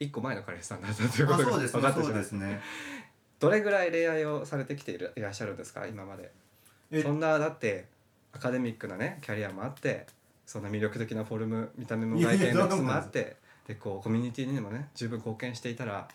一個前の彼氏さんだったというこあとが分かったじゃないですね。どれぐらい恋愛をされてきているいらっしゃるんですか今まで。えそんなだってアカデミックなねキャリアもあってそんな魅力的なフォルム見た目も外見の質もあってでこうコミュニティにもね十分貢献していたら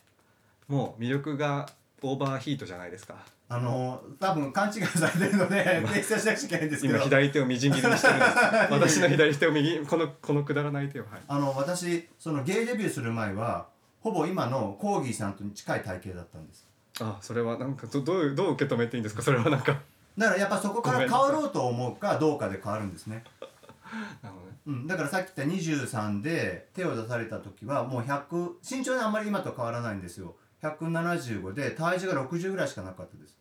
もう魅力がオーバーヒートじゃないですか。あの多分勘違いされてるので 訂正しなくちゃいけないんですけど。今左手をみじん切りにしてるんです。私の左手を右このこのくだらない手をはい。あの私そのゲイデビューする前はほぼ今のコーギーさんと近い体型だったんです。あそれはなんかどどうどう受け止めていいんですか？それはなんか。だからやっぱそこから変わろうと思うかどうかで変わるんですね、なるほどね。うん、だからさっき言った23で手を出された時はもう100身長であんまり今と変わらないんですよ。175で体重が60ぐらいしかなかったです。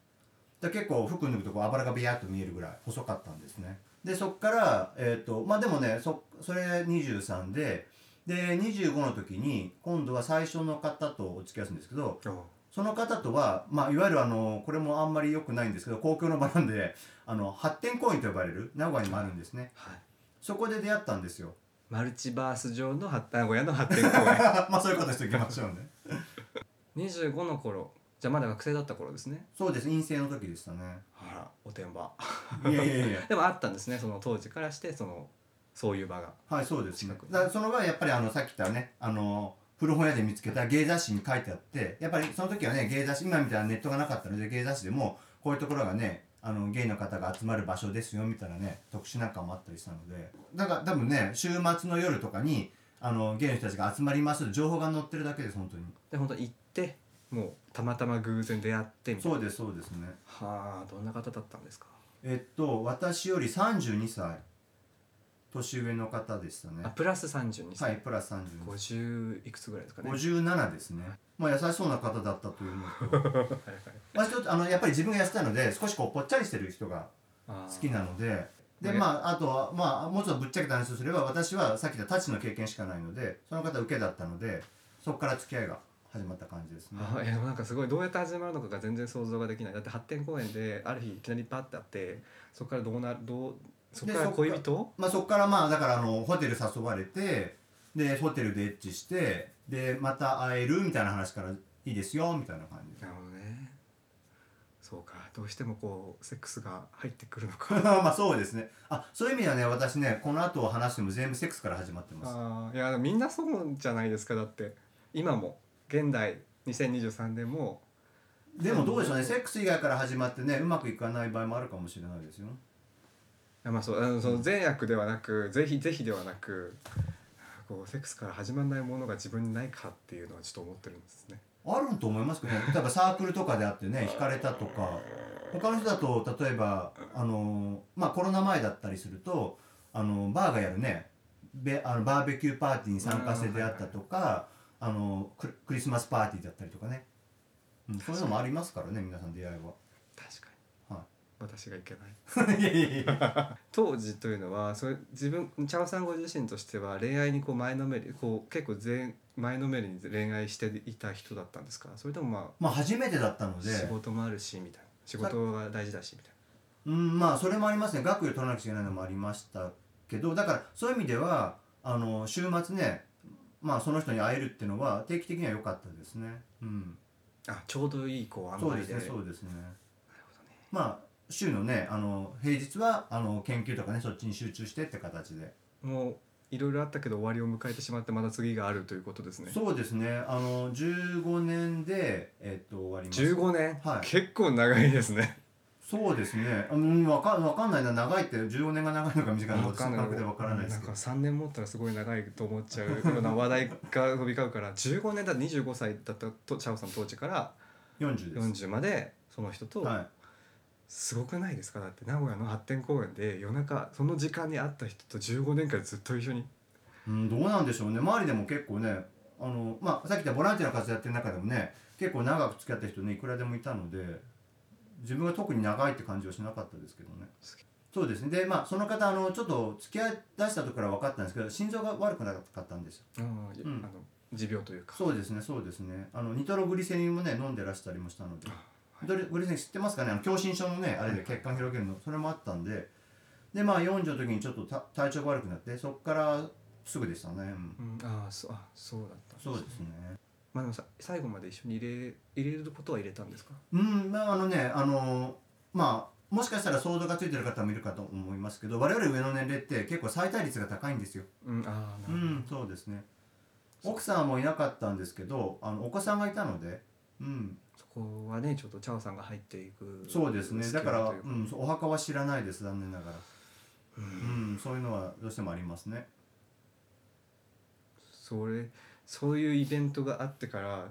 だ結構服脱ぐとこう油がビヤッと見えるぐらい細かったんですね。でそっからえっ、とまあでもねそそれ23でで25の時に今度は最初の方とお付き合いするんですけどその方とは、まあ、いわゆるあのこれもあんまり良くないんですけど公共の場なんであの発展公園と呼ばれる名古屋にもあるんですね。はい。そこで出会ったんですよ。マルチバース上の発名古屋の発展公園。まあそういうことしておきましょうね。25の頃じゃあまだ学生だった頃ですね。そうです。陰性の時でしたね。あらおてんばいやいやいや。でもあったんですね。その当時からしてそのそういう場が。はいそうですね。だからその場合やっぱりあのさっき言ったねあの古本屋で見つけた芸雑誌に書いてあってやっぱりその時はね芸雑誌今みたいなネットがなかったので芸雑誌でもこういうところがねあのゲイの方が集まる場所ですよみたいなね特集なんかもあったりしたのでだから多分ね週末の夜とかにあのゲイの人たちが集まります情報が載ってるだけです本当に。で本当行ってもうたまたま偶然出会ってみたいな。そうですそうですね。はあどんな方だったんですか、えっと私より32歳年上の方でしたね。あプラス32は歳、いプラス32 50いくつぐらいですかね。57ですね、まあ、優しそうな方だったというのと。はいはい。まあちょっとあのやっぱり自分が痩せたので少しこうぽっちゃりしてる人が好きなので。でねまああとはまあもうちょっとぶっちゃけた話をすれば私はさっき言ったタッチの経験しかないのでその方受けだったのでそこから付き合いが始まった感じですね。あいやでもなんかすごいどうやって始まるのかが全然想像ができない。だって発展公園である日いきなりパッてあってそこからどうなるどうそこから恋人？まあそこからまあだからあのホテル誘われてでホテルでエッチしてでまた会えるみたいな話からいいですよみたいな感じ。なるほどね。そうか。どうしてもこうセックスが入ってくるのか。まあそうですね。あそういう意味ではね私ねこの後話しても全部セックスから始まってます。あーいやみんなそうじゃないですかだって。今も。現代2023年も。でもどうでしょうね。セックス以外から始まってねうまくいかない場合もあるかもしれないですよまあそうあのその善悪ではなくぜひぜひではなくこうセックスから始まらないものが自分にないかっていうのはちょっと思ってるんですね。あると思いますけどね。例えばサークルとかであってね 惹かれたとか。他の人だと例えばあのまあコロナ前だったりするとあのバーがやるね。べあのバーベキューパーティーに参加して出会ったとかあのクリクリスマスパーティーだったりとかね、うん、そういうのもありますからね皆さん出会いは。私がいけない。いやいやいや。当時というのはそれ自分チャオさんご自身としては恋愛にこう前のめりこう結構全前のめりに恋愛していた人だったんですか？それともままあ初めてだったのあで。仕事もあるしみたいな。仕事が大事だしみたいうんまあそれもありますね。学位を取らなくちゃいけないのもありましたけどだからそういう意味ではあの週末ねまあその人に会えるっていうのは定期的には良かったですね。うん。なあちょうどいいこうそうです塩梅でねそうですね。なるほどね。まあ週のねあの平日はあの研究とかねそっちに集中してって形で、もういろいろあったけど終わりを迎えてしまってまた次があるということですね。そうですね。あの15年でえっと終わります。15年、はい。結構長いですね。そうですね。あうんわかわかんないな。長いって15年が長いのか短いのか感覚でわからないですけど。んか3年持ったらすごい長いと思っちゃうような話題が飛び交うから15年だって25歳だったとチャオさん当時から40です。40までその人とはいすごくないですか？だって名古屋の発展公園で夜中その時間に会った人と15年間ずっと一緒に。うん、どうなんでしょうね。周りでも結構ねあの、まあ、さっき言ったボランティアの活動やってる中でもね結構長く付き合った人ねいくらでもいたので自分が特に長いって感じはしなかったですけどね。そうですね。でまあその方あのちょっと付き合い出した時から分かったんですけど心臓が悪くなかったんですよ。うん。あの持病というか。そうですねそうですね。あのニトログリセリンもね飲んでらしたりもしたのでニトログリセリン知ってますかね？あの狭心症のねあれで血管広げるの。それもあったんで。でまあ40の時にちょっとた体調が悪くなってそこからすぐでしたね、うん。うん、ああそうあそうだったそうですね。まあでもさ最後まで一緒に入れ入れることは入れたんですか？うんまああのねあのまあもしかしたら想像がついてる方もいるかと思いますけど我々上の年齢って結構再退率が高いんですよ。うんああうなるほど、んそうですね。奥さんもいなかったんですけどあのお子さんがいたのでうん。そこはねちょっとチャオさんが入っていくそうですね。だから、ううん、お墓は知らないです残念ながら。ううんんそういうのはどうしてもありますね。それそういうイベントがあってから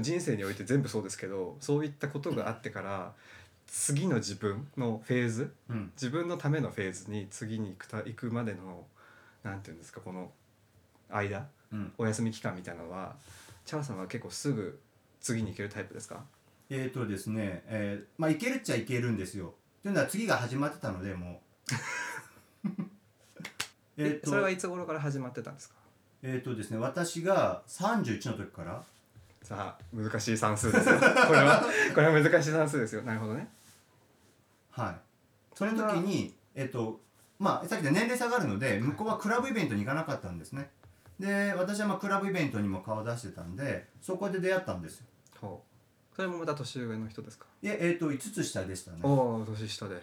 人生において全部そうですけどそういったことがあってから次の自分のフェーズうん。自分のためのフェーズに次に行くた行くまでのなんていうんですかこの間うん。お休み期間みたいなのはチャオさんは結構すぐ次に行けるタイプですか？えーとですね、えーまあいけるっちゃいけるんですよ。というのは次が始まってたのでもう。えーとそれはいつ頃から始まってたんですか？えーとですね私が31の時から。さあ難しい算数ですよ。これはこれは難しい算数ですよ。なるほどね。はい。その時にえっ、とまあさっきで年齢差があるので向こうはクラブイベントに行かなかったんですね。で私はまあクラブイベントにも顔出してたんでそこで出会ったんですよほう。それもまた年上の人ですか？いええー、と5つ下でしたね。おお年下で。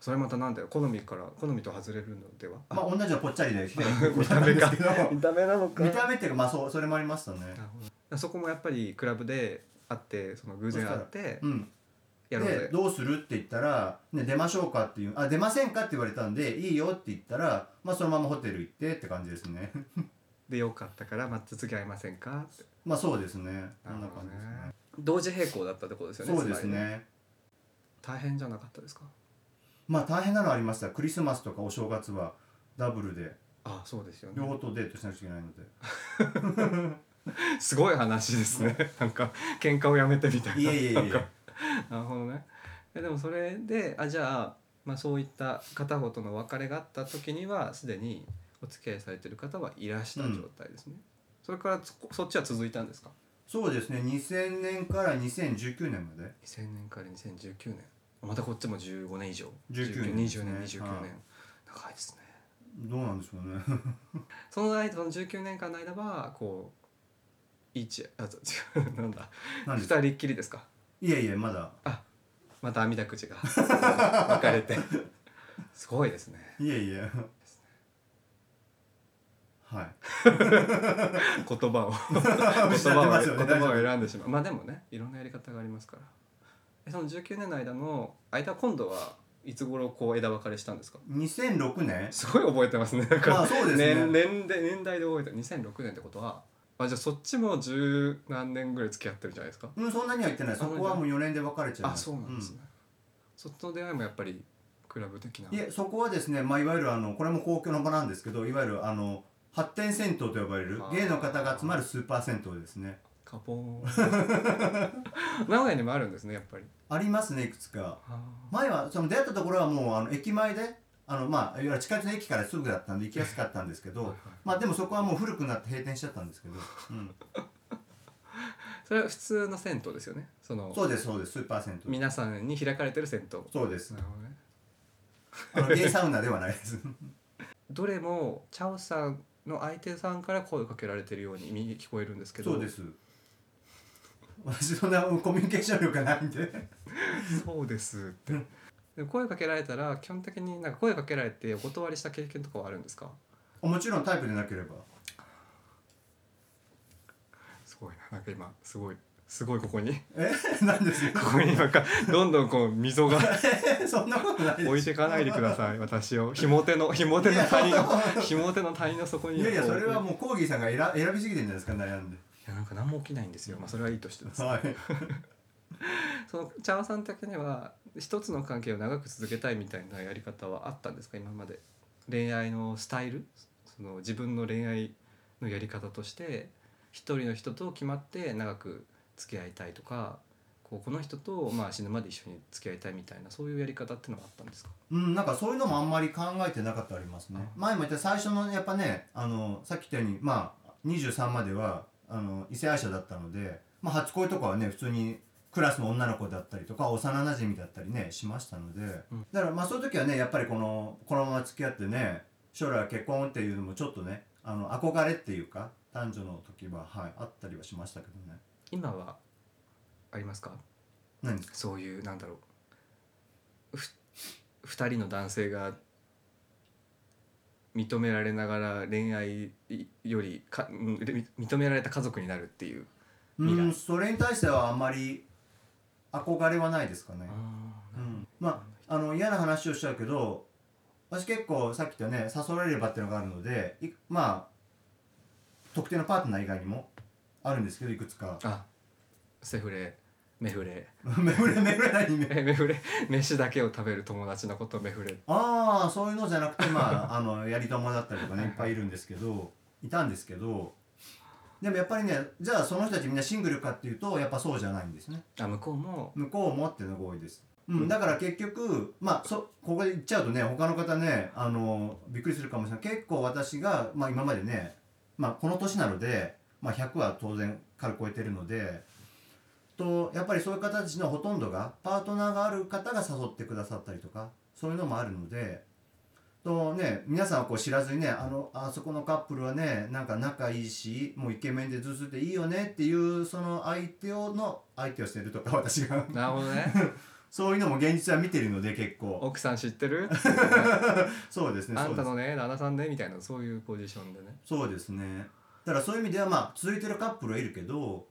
それまたなんだよ。好みから好みと外れるのでは？まあ同じのぽっちゃりで 見た目か見た目なのか。見た目っていうかまあそうそれもありましたね。なるほど。そこもやっぱりクラブで会ってその偶然会ってうん。やろうぜ。でどうするって言ったら、ね、出ましょうかっていうあ出ませんかって言われたんでいいよって言ったら、まあ、そのままホテル行ってって感じですね。でよかったからまた次会いませんかってまあそうですね。こなんな感じですね。ね同時並行だったってことですよねそうですね。大変じゃなかったですか？まあ大変なのはありましたクリスマスとかお正月はダブルで。あそうですよ両ね方とデートしなくちゃいけないので。すごい話ですね。なんか喧嘩をやめてみたいな。いえいえいえ。なるほどね。えでもそれであじゃあ、まあ、そういった片方との別れがあった時にはすでにお付き合いされてる方はいらした状態ですね、それからそそっちは続いたんですか？そうですね。2000年から2019年まで。2000年から2019年。またこっちも15年以上。19 20年です年ね29年、はい。長いですね。どうなんでしょうね。その間その19年間の間はこう一あ違うなんだ。二人っきりですか？いえいえまだ。また網だくじが。分かれて。すごいですね。いえいえはい。言葉を。言葉を言葉を選んでしまう。まあでもねいろんなやり方がありますから。えその19年の間の間今度はいつ頃こう枝分かれしたんですか？2006年すごい覚えてますね。なんか、まあそうですね。年年で年代で覚えてる。2006年ってことはあじゃあそっちも十何年ぐらい付き合ってるじゃないですか？うんそんなには言ってない。そこはもう4年で別れちゃいます。あそうなんですね、そっちの出会いもやっぱりクラブ的な。うんいえそこはですね、まあ、いわゆるあのこれも公共の場なんですけどいわゆるあの発展銭湯と呼ばれるあーゲイの方が集まるスーパー銭湯ですね。カポーン。名古屋にもあるんですねやっぱり。ありますねいくつか。あ。前はその出会ったところはもうあの駅前であのまあいわゆる地下鉄の駅からすぐだったんで行きやすかったんですけどまあでもそこはもう古くなって閉店しちゃったんですけど、うん、それは普通の銭湯ですよね。そのそうですそうです。スーパー銭湯。皆さんに開かれてる銭湯。そうです。なるほどね。あのゲイサウナではないです。どれもチャオさんの相手さんから声をかけられてるように聞こえるんですけど。そうです。私そんなコミュニケーション力がないんで。そうですって。でも声かけられたら基本的になんか声かけられてお断りした経験とかはあるんですか？もちろんタイプでなければ。すごいな。なんか今すごいすごいここに。え？なんですよここになんかどんどんこう溝が。そんなことない置いていかないでください私を。ひも手のひも手の谷のひも手の谷の底に。いやいやそれはもうコーギーさんが選選びすぎてるんじゃないですか悩んで。いやなんか何も起きないんですよ。まあそれはいいとしてです。はい。その茶和さん的には一つの関係を長く続けたいみたいなやり方はあったんですか？今まで。恋愛のスタイル？その自分の恋愛のやり方として一人の人と決まって長く付き合いたいとかこうこの人とまあ死ぬまで一緒に付き合いたいみたいなそういうやり方ってのがあったんですか？うん、なんかそういうのもあんまり考えてなかったありますね。前も言った最初のやっぱね、あのさっき言ったように、まあ23まではあの異性愛者だったので、まあ初恋とかはね普通にクラスの女の子だったりとか幼馴染だったりねしましたので、うん。だからまあそういう時はねやっぱりこのこのまま付き合ってね将来は結婚っていうのもちょっとねあの憧れっていうか男女の時ははいあったりはしましたけどね今はありますか？何？ですかそういうなんだろう。ふ二人の男性が認められながら恋愛よりか認められた家族になるっていう未来。うんそれに対してはあんまり憧れはないですかね。あうん。まああの嫌な話をしちゃうけど私結構さっき言ったね誘われればっていうのがあるのでいまあ特定のパートナー以外にもあるんですけどいくつか。あセフレメフレ。めふれめふれ何めえメフレ 飯だけを食べる友達のことをメフレ。ああそういうのじゃなくてまあ あのやり友だったりとかねいっぱいいるんですけどいたんですけどでもやっぱりねじゃあその人たちみんなシングルかっていうとやっぱそうじゃないんですね。あ向こうも。向こうもっていうのが多いです、うん、だから結局まあそここで言っちゃうとね他の方ねあのびっくりするかもしれない。結構私が、まあ、今までね、まあ、この年なので、まあ、100は当然軽く超えてるのでとやっぱりそういう方たちのほとんどがパートナーがある方が誘ってくださったりとかそういうのもあるのでとね皆さんはこう知らずにねあのあそこのカップルはねなんか仲いいしもうイケメンでずずっていいよねっていうその相手をの相手をしてるとか私が。なるほどね。そういうのも現実は見てるので結構。奥さん知ってる？そうですねあんたのね旦那さんねみたいなそういうポジションでね。そうですねだからそういう意味ではまあ続いてるカップルはいるけど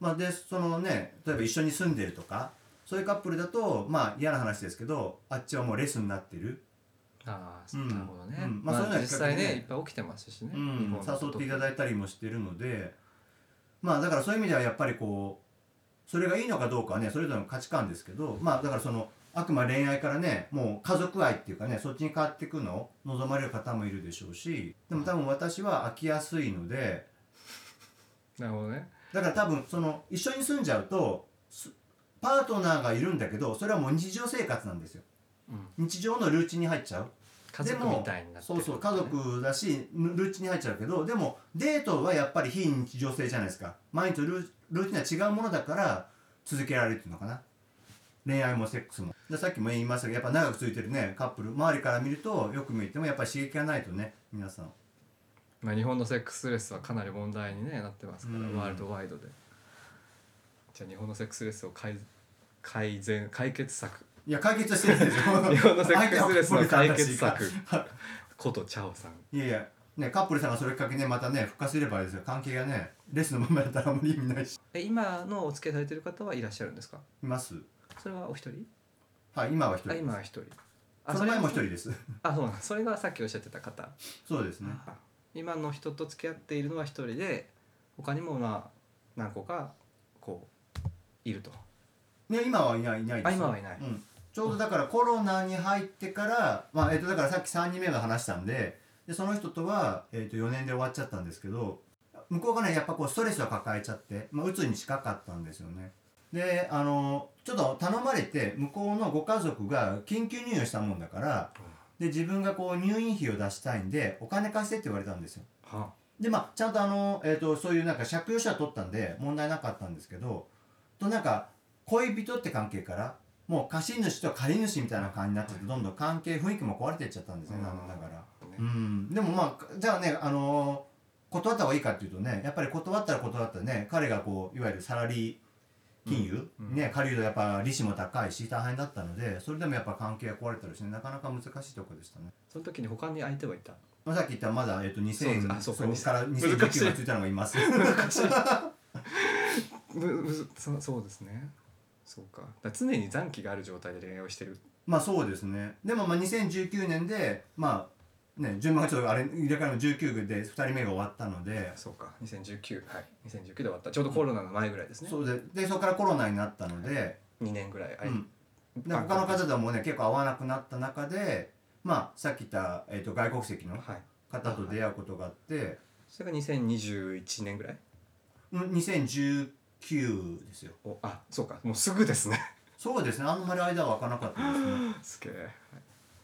まあでそのね例えば一緒に住んでるとかそういうカップルだとまあ嫌な話ですけどあっちはもうレスになってる。ああ、うんなるほどね、うん。まあそういうのは実際ねいっぱい起きてますしね、うん。誘っていただいたりもしてるのでまあだからそういう意味ではやっぱりこうそれがいいのかどうかはねそれぞれの価値観ですけどまあだからそのあくまで恋愛からねもう家族愛っていうかねそっちに変わっていくの？を望まれる方もいるでしょうしでも多分私は飽きやすいのでなるほどね。だから多分その一緒に住んじゃうとすパートナーがいるんだけどそれはもう日常生活なんですよ。うん。日常のルーチンに入っちゃう。家族みたいになってそうそう家族だしルーチンに入っちゃうけどでもデートはやっぱり非日常性じゃないですか。毎日ルーチンは違うものだから続けられるっていうのかな恋愛もセックスも。でさっきも言いましたけどやっぱ長く続いてるねカップル。周りから見るとよく見てもやっぱり刺激がないとね皆さん。まあ、日本のセックスレスはかなり問題に、ね、なってますから、うん。ワールドワイドで。じゃあ日本のセックスレスを改改善解決策。いや解決はしてるんですよ。日本のセックスレスの解決策。は ことチャオさん。いやいやねカップルさんがそれきっかけねまたね復活すればですよ。関係がねレスのままだったらあんまり意味ないし。え今のお付き合いされてる方はいらっしゃるんですか？いますそれはお一人？はい今は一人あ今は一人。あその前も一れ人です。あそうなんそれがさっきおっしゃってた方。そうですね。あ今の人と付き合っているのは一人で他にもまあ何個かこういると。ね今はいないいないです。あ今はいない。うん、ちょうどだからコロナに入ってから、まあえっとだからさっき3人目が話したんででその人とは、えっと4年で終わっちゃったんですけど向こうがねやっぱこうストレスを抱えちゃって、まあ、鬱に近かったんですよねであのちょっと頼まれて向こうのご家族が緊急入院をしたもんだからで自分がこう入院費を出したいんでお金貸してって言われたんですよ。はでまあちゃんとあの、えー、とそういうなんか借用書は取ったんで問題なかったんですけどとなんか恋人って関係からもう貸主と借り主みたいな感じになっててどんどん関係雰囲気も壊れていっちゃったんですねうん。残念ながら。ね。うん。でもまあじゃあねあのー断った方がいいかっていうとねやっぱり断ったら断ったらね彼がこういわゆるサラリー金融、うん。うん。ね借りるとやっぱ利子も高いし大変だったのでそれでもやっぱ関係が壊れたりしてなかなか難しいところでしたね。その時に他に相手はいた？まあ、さっき言ったまだ、えっと2000あそうかそうか。ら難しい。2019がついたのがいます。難しいそそうですね。そうか。常に残機がある状態で恋愛をしてる。まあそうですね。でもまあ2019年でまあね順番がちょっとあれ入れ替えの19で2人目が終わったので、そうか2019はい2019で終わった。ちょうどコロナの前ぐらいですね、そうででそこからコロナになったので、2年ぐらい、はい。うん、で他の方ともね結構会わなくなった中で、まあさっき言ったえっ、と外国籍のはい。方と出会うことがあって、それが2021年ぐらい？うん2019ですよ。おあそうかもうすぐですね。そうですね。あんまり間は空かなかったですね。すげえ、はい、で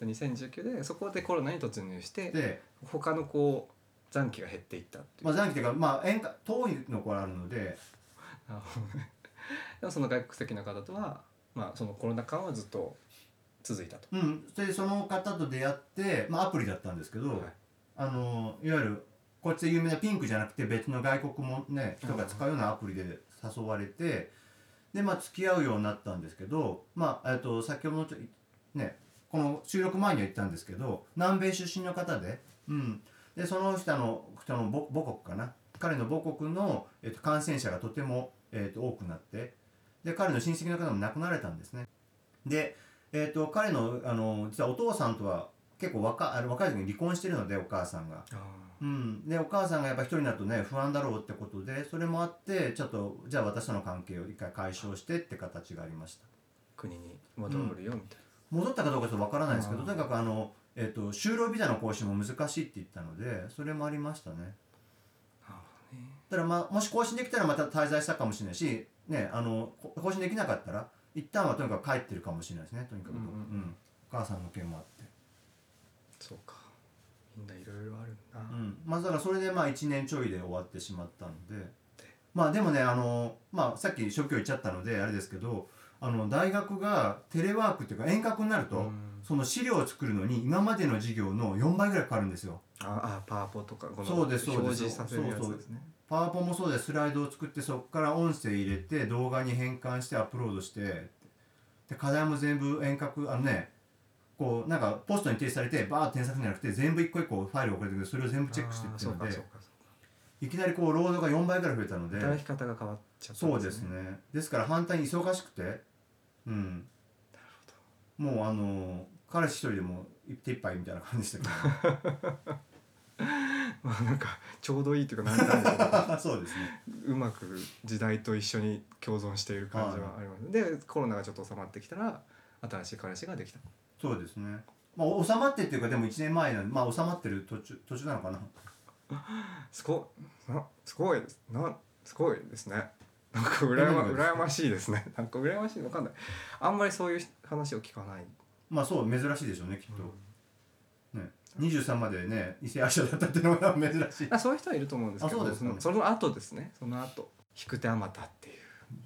2019でそこでコロナに突入してで、他のこう残機が減っていったっていう、まあ残機というかまあ遠隔遠いのころあるので。なるほどね。でもその外国籍の方とはまあそのコロナ間はずっと続いたと、うん、でその方と出会って、まあ、アプリだったんですけど、はい。あのいわゆるこっちで有名なピンクじゃなくて別の外国もね人が使うようなアプリで誘われてでまあ付き合うようになったんですけどまあえっと先ほどのちょねこの収録前には言ったんですけど南米出身の方で,、うん、でその人の人の母母国かな？彼の母国の、えっと、感染者がとても、えっと、多くなってで彼の親戚の方も亡くなられたんですね。で、えっと彼のあの実はお父さんとは結構若あの若い時に離婚してるのでお母さんが。あうん、でお母さんがやっぱ一人になるとね不安だろうってことでそれもあってちょっとじゃあ私との関係を一回解消してって形がありました。ー国に戻るよみたい戻ったかどうかちょっとわからないですけどとにかくあの、えっと就労ビザの更新も難しいって言ったのでそれもありましたね。だからまあもし更新できたらまた滞在したかもしれないし、ね、あのこ更新できなかったら一旦はとにかく帰ってるかもしれないですねとにかく、うんうんうん。お母さんの件もあって。そうか。みんないろいろあるんだ。な、うん、まあだからそれでまあ1年ちょいで終わってしまったので。まあでもねあの、まあ、さっき職業言っちゃったのであれですけどあの大学がテレワークっていうか遠隔になると、うん。その資料を作るのに今までの授業の4倍ぐらいかかるんですよ。ああパワポとかこのそうですそうです。表示させるやつですね。パワポもそうでスライドを作ってそこから音声入れて動画に変換してアップロードしてで課題も全部遠隔あのねこうなんかポストに提出されてバーッと添削じゃなくて全部一個一個ファイルを送られてくる。それを全部チェックしていってるのでいきなりこうロードが4倍ぐらい増えたので働き方が変わっちゃったんそうですね。ですから反対に忙しくてうん。もうあの彼氏一人でも一手一杯みたいな感じでしたけ まあなんかちょうどいいっていうかなんなんでしょうそうですね。うまく時代と一緒に共存している感じはあります、でコロナがちょっと収まってきたら新しい彼氏ができた。そうですね。まあ収まってっていうかでも1年前なんでまあ収まってる途中途中なのかな。すごいなすごいですなすごいですねなんか羨ま羨ましいですね。なんか羨ましいのかんない。あんまりそういう話を聞かない、まあそう珍しいでしょうねきっと、ね。23までね異性愛者だったっていうのが珍しい。あそういう人はいると思うんですけどあそうですかのその後ですね。その後引く手あまたっていう。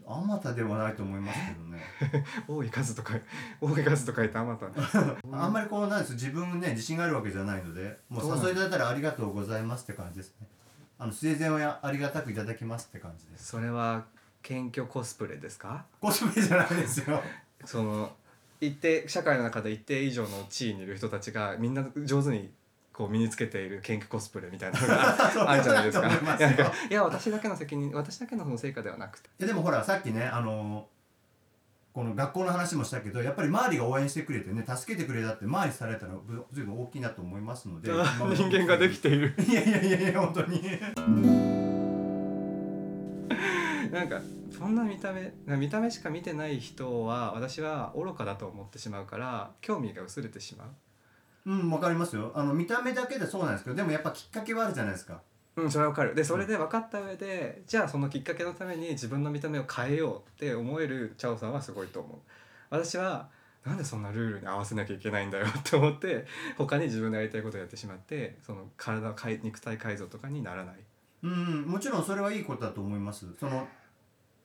あまたではないと思いますけどね。多い数とか多い数と書いてあまた あんまりこうなんです自分ね自信があるわけじゃないのでもう誘いいただいたらありがとうございますって感じですね。あの生前はありがたくいただきますって感じです。それは謙虚コスプレですか？コスプレじゃないですよ。その一定社会の中で一定以上の地位にいる人たちがみんな上手にこう身につけている謙虚コスプレみたいなのが あるじゃないですか。いや私だけの責任私だけのその成果ではなくて。えでもほらさっきねあのこの学校の話もしたけどやっぱり周りが応援してくれてね助けてくれたって周りされたらぶずいぶん大きいなと思いますので 人間ができている。いやいやいやいや本当に なんかそんな見た目見た目しか見てない人は私は愚かだと思ってしまうから興味が薄れてしまう。うんわかりますよ。あの見た目だけでそうなんですけどでもやっぱきっかけはあるじゃないですか。うん、それはわかる。でそれで分かった上で、じゃあそのきっかけのために自分の見た目を変えようって思えるチャオさんはすごいと思う。私はなんでそんなルールに合わせなきゃいけないんだよって思って他に自分のやりたいことをやってしまってその体肉体改造とかにならない。うん。もちろんそれはいいことだと思います。その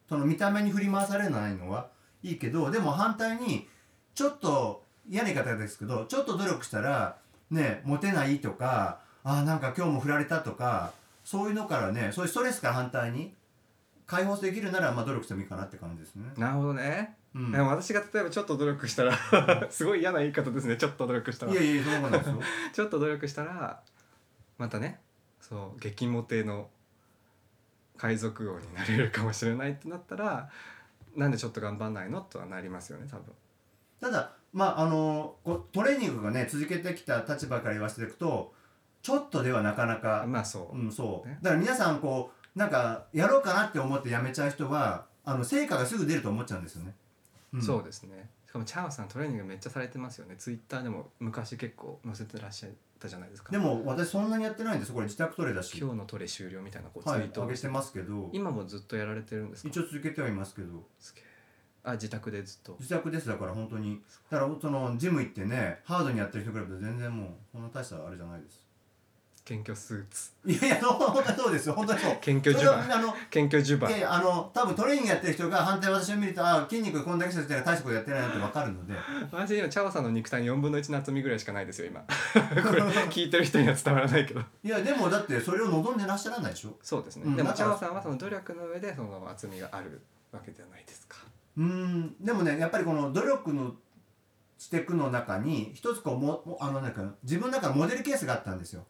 その見た目に振り回されないのはいいけどでも反対にちょっと嫌な言い方ですけどちょっと努力したらねモテないとかあーなんか今日も振られたとかそういうのからねそういうストレスから反対に解放できるならまあ努力してもいいかなって感じですね。なるほどね、うん、でも私が例えばちょっと努力したら すごい嫌な言い方ですねちょっと努力したらいやいやそんなことないですよ。ちょっと努力したら またねそう激モテの海賊王になれるかもしれないってなったらなんでちょっと頑張んないのとはなりますよね多分。ただまああのこうトレーニングがね続けてきた立場から言わせていくとちょっとではなかなか、まあそう、うん、そう、ね。だから皆さんこうなんかやろうかなって思ってやめちゃう人はあの成果がすぐ出ると思っちゃうんですよね。ん。そうですね。しかもチャオさんトレーニングめっちゃされてますよね。ツイッターでも昔結構載せてらっしゃったじゃないですか。でも私そんなにやってないんですこれ自宅トレだし。今日のトレ終了みたいなこうツイはいート。を上げてますけど。今もずっとやられてるんですか？一応続けてはいますけど。あ自宅でずっと。自宅ですだから本当に。だからそのジム行ってねハードにやってる人比べて全然もうそんな大したあれじゃないです謙虚スーツ。いやいやそう本当にそうですよ。本当にそう。謙虚襦袢はあの謙虚襦袢いやいやあの多分トレーニングやってる人が反対私を見るとあ筋肉こんだけしてたら大したことやってないなって分かるので。私今チャオさんの肉体4分の1の厚みぐらいしかないですよ今。これ聞いてる人には伝わらないけど。いやでもだってそれを望んでらっしゃらないでしょ。そうですね、うんだから。でもチャオさんはその努力の上でその厚みがあるわけじゃないですか。うーんでもねやっぱりこの努力のしていくの中に一つこうももあのなんか自分の中のモデルケースがあったんですよ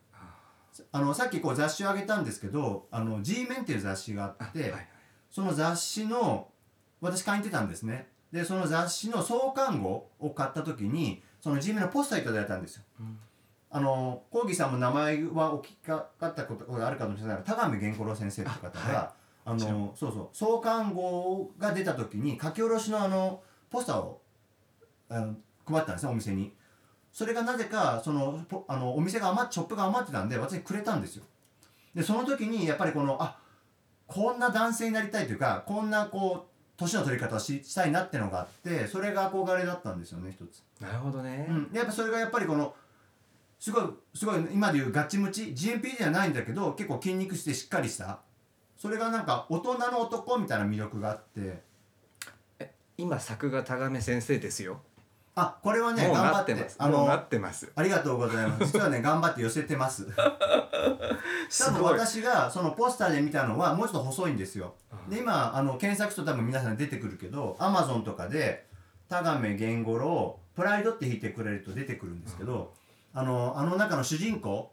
あのさっきこう雑誌をあげたんですけどあの G メンっていう雑誌があって、あはいはい。その雑誌の私書いてたんですね。でその雑誌の創刊号を買った時にその G メンのポスターいただいたんですよ。うん。あのコーギさんも名前はお聞きかかったことがあるかもしれないが田上源五郎先生って方があ、もちろのそうそう創刊号が出た時に書き下ろしのあのポスターをあの配ったんですねお店にそれがなぜかそのポあのお店が余っショップが余ってたんで私にくれたんですよ。でその時にやっぱりこのあこんな男性になりたいというかこんなこう年の取り方をししたいなってのがあってそれが憧れだったんですよね一つ。なるほどね、うん、でやっぱそれがやっぱりこのすごいすごい今でいうガチムチ？GMP ではないんだけど結構筋肉してしっかりした。それがなんか大人の男みたいな魅力があって。今作画田亀先生ですよ、あこれはねもう頑張って。ます。あもうなのってます。ありがとうございます。実はね頑張って寄せてます。多分すごい。私がそのポスターで見たのはもうちょっと細いんですよ。うんで今あの検索すると多分皆さん出てくるけど Amazon とかで「田亀源五郎プライド」って引いてくれると出てくるんですけど、あのあの中の主人公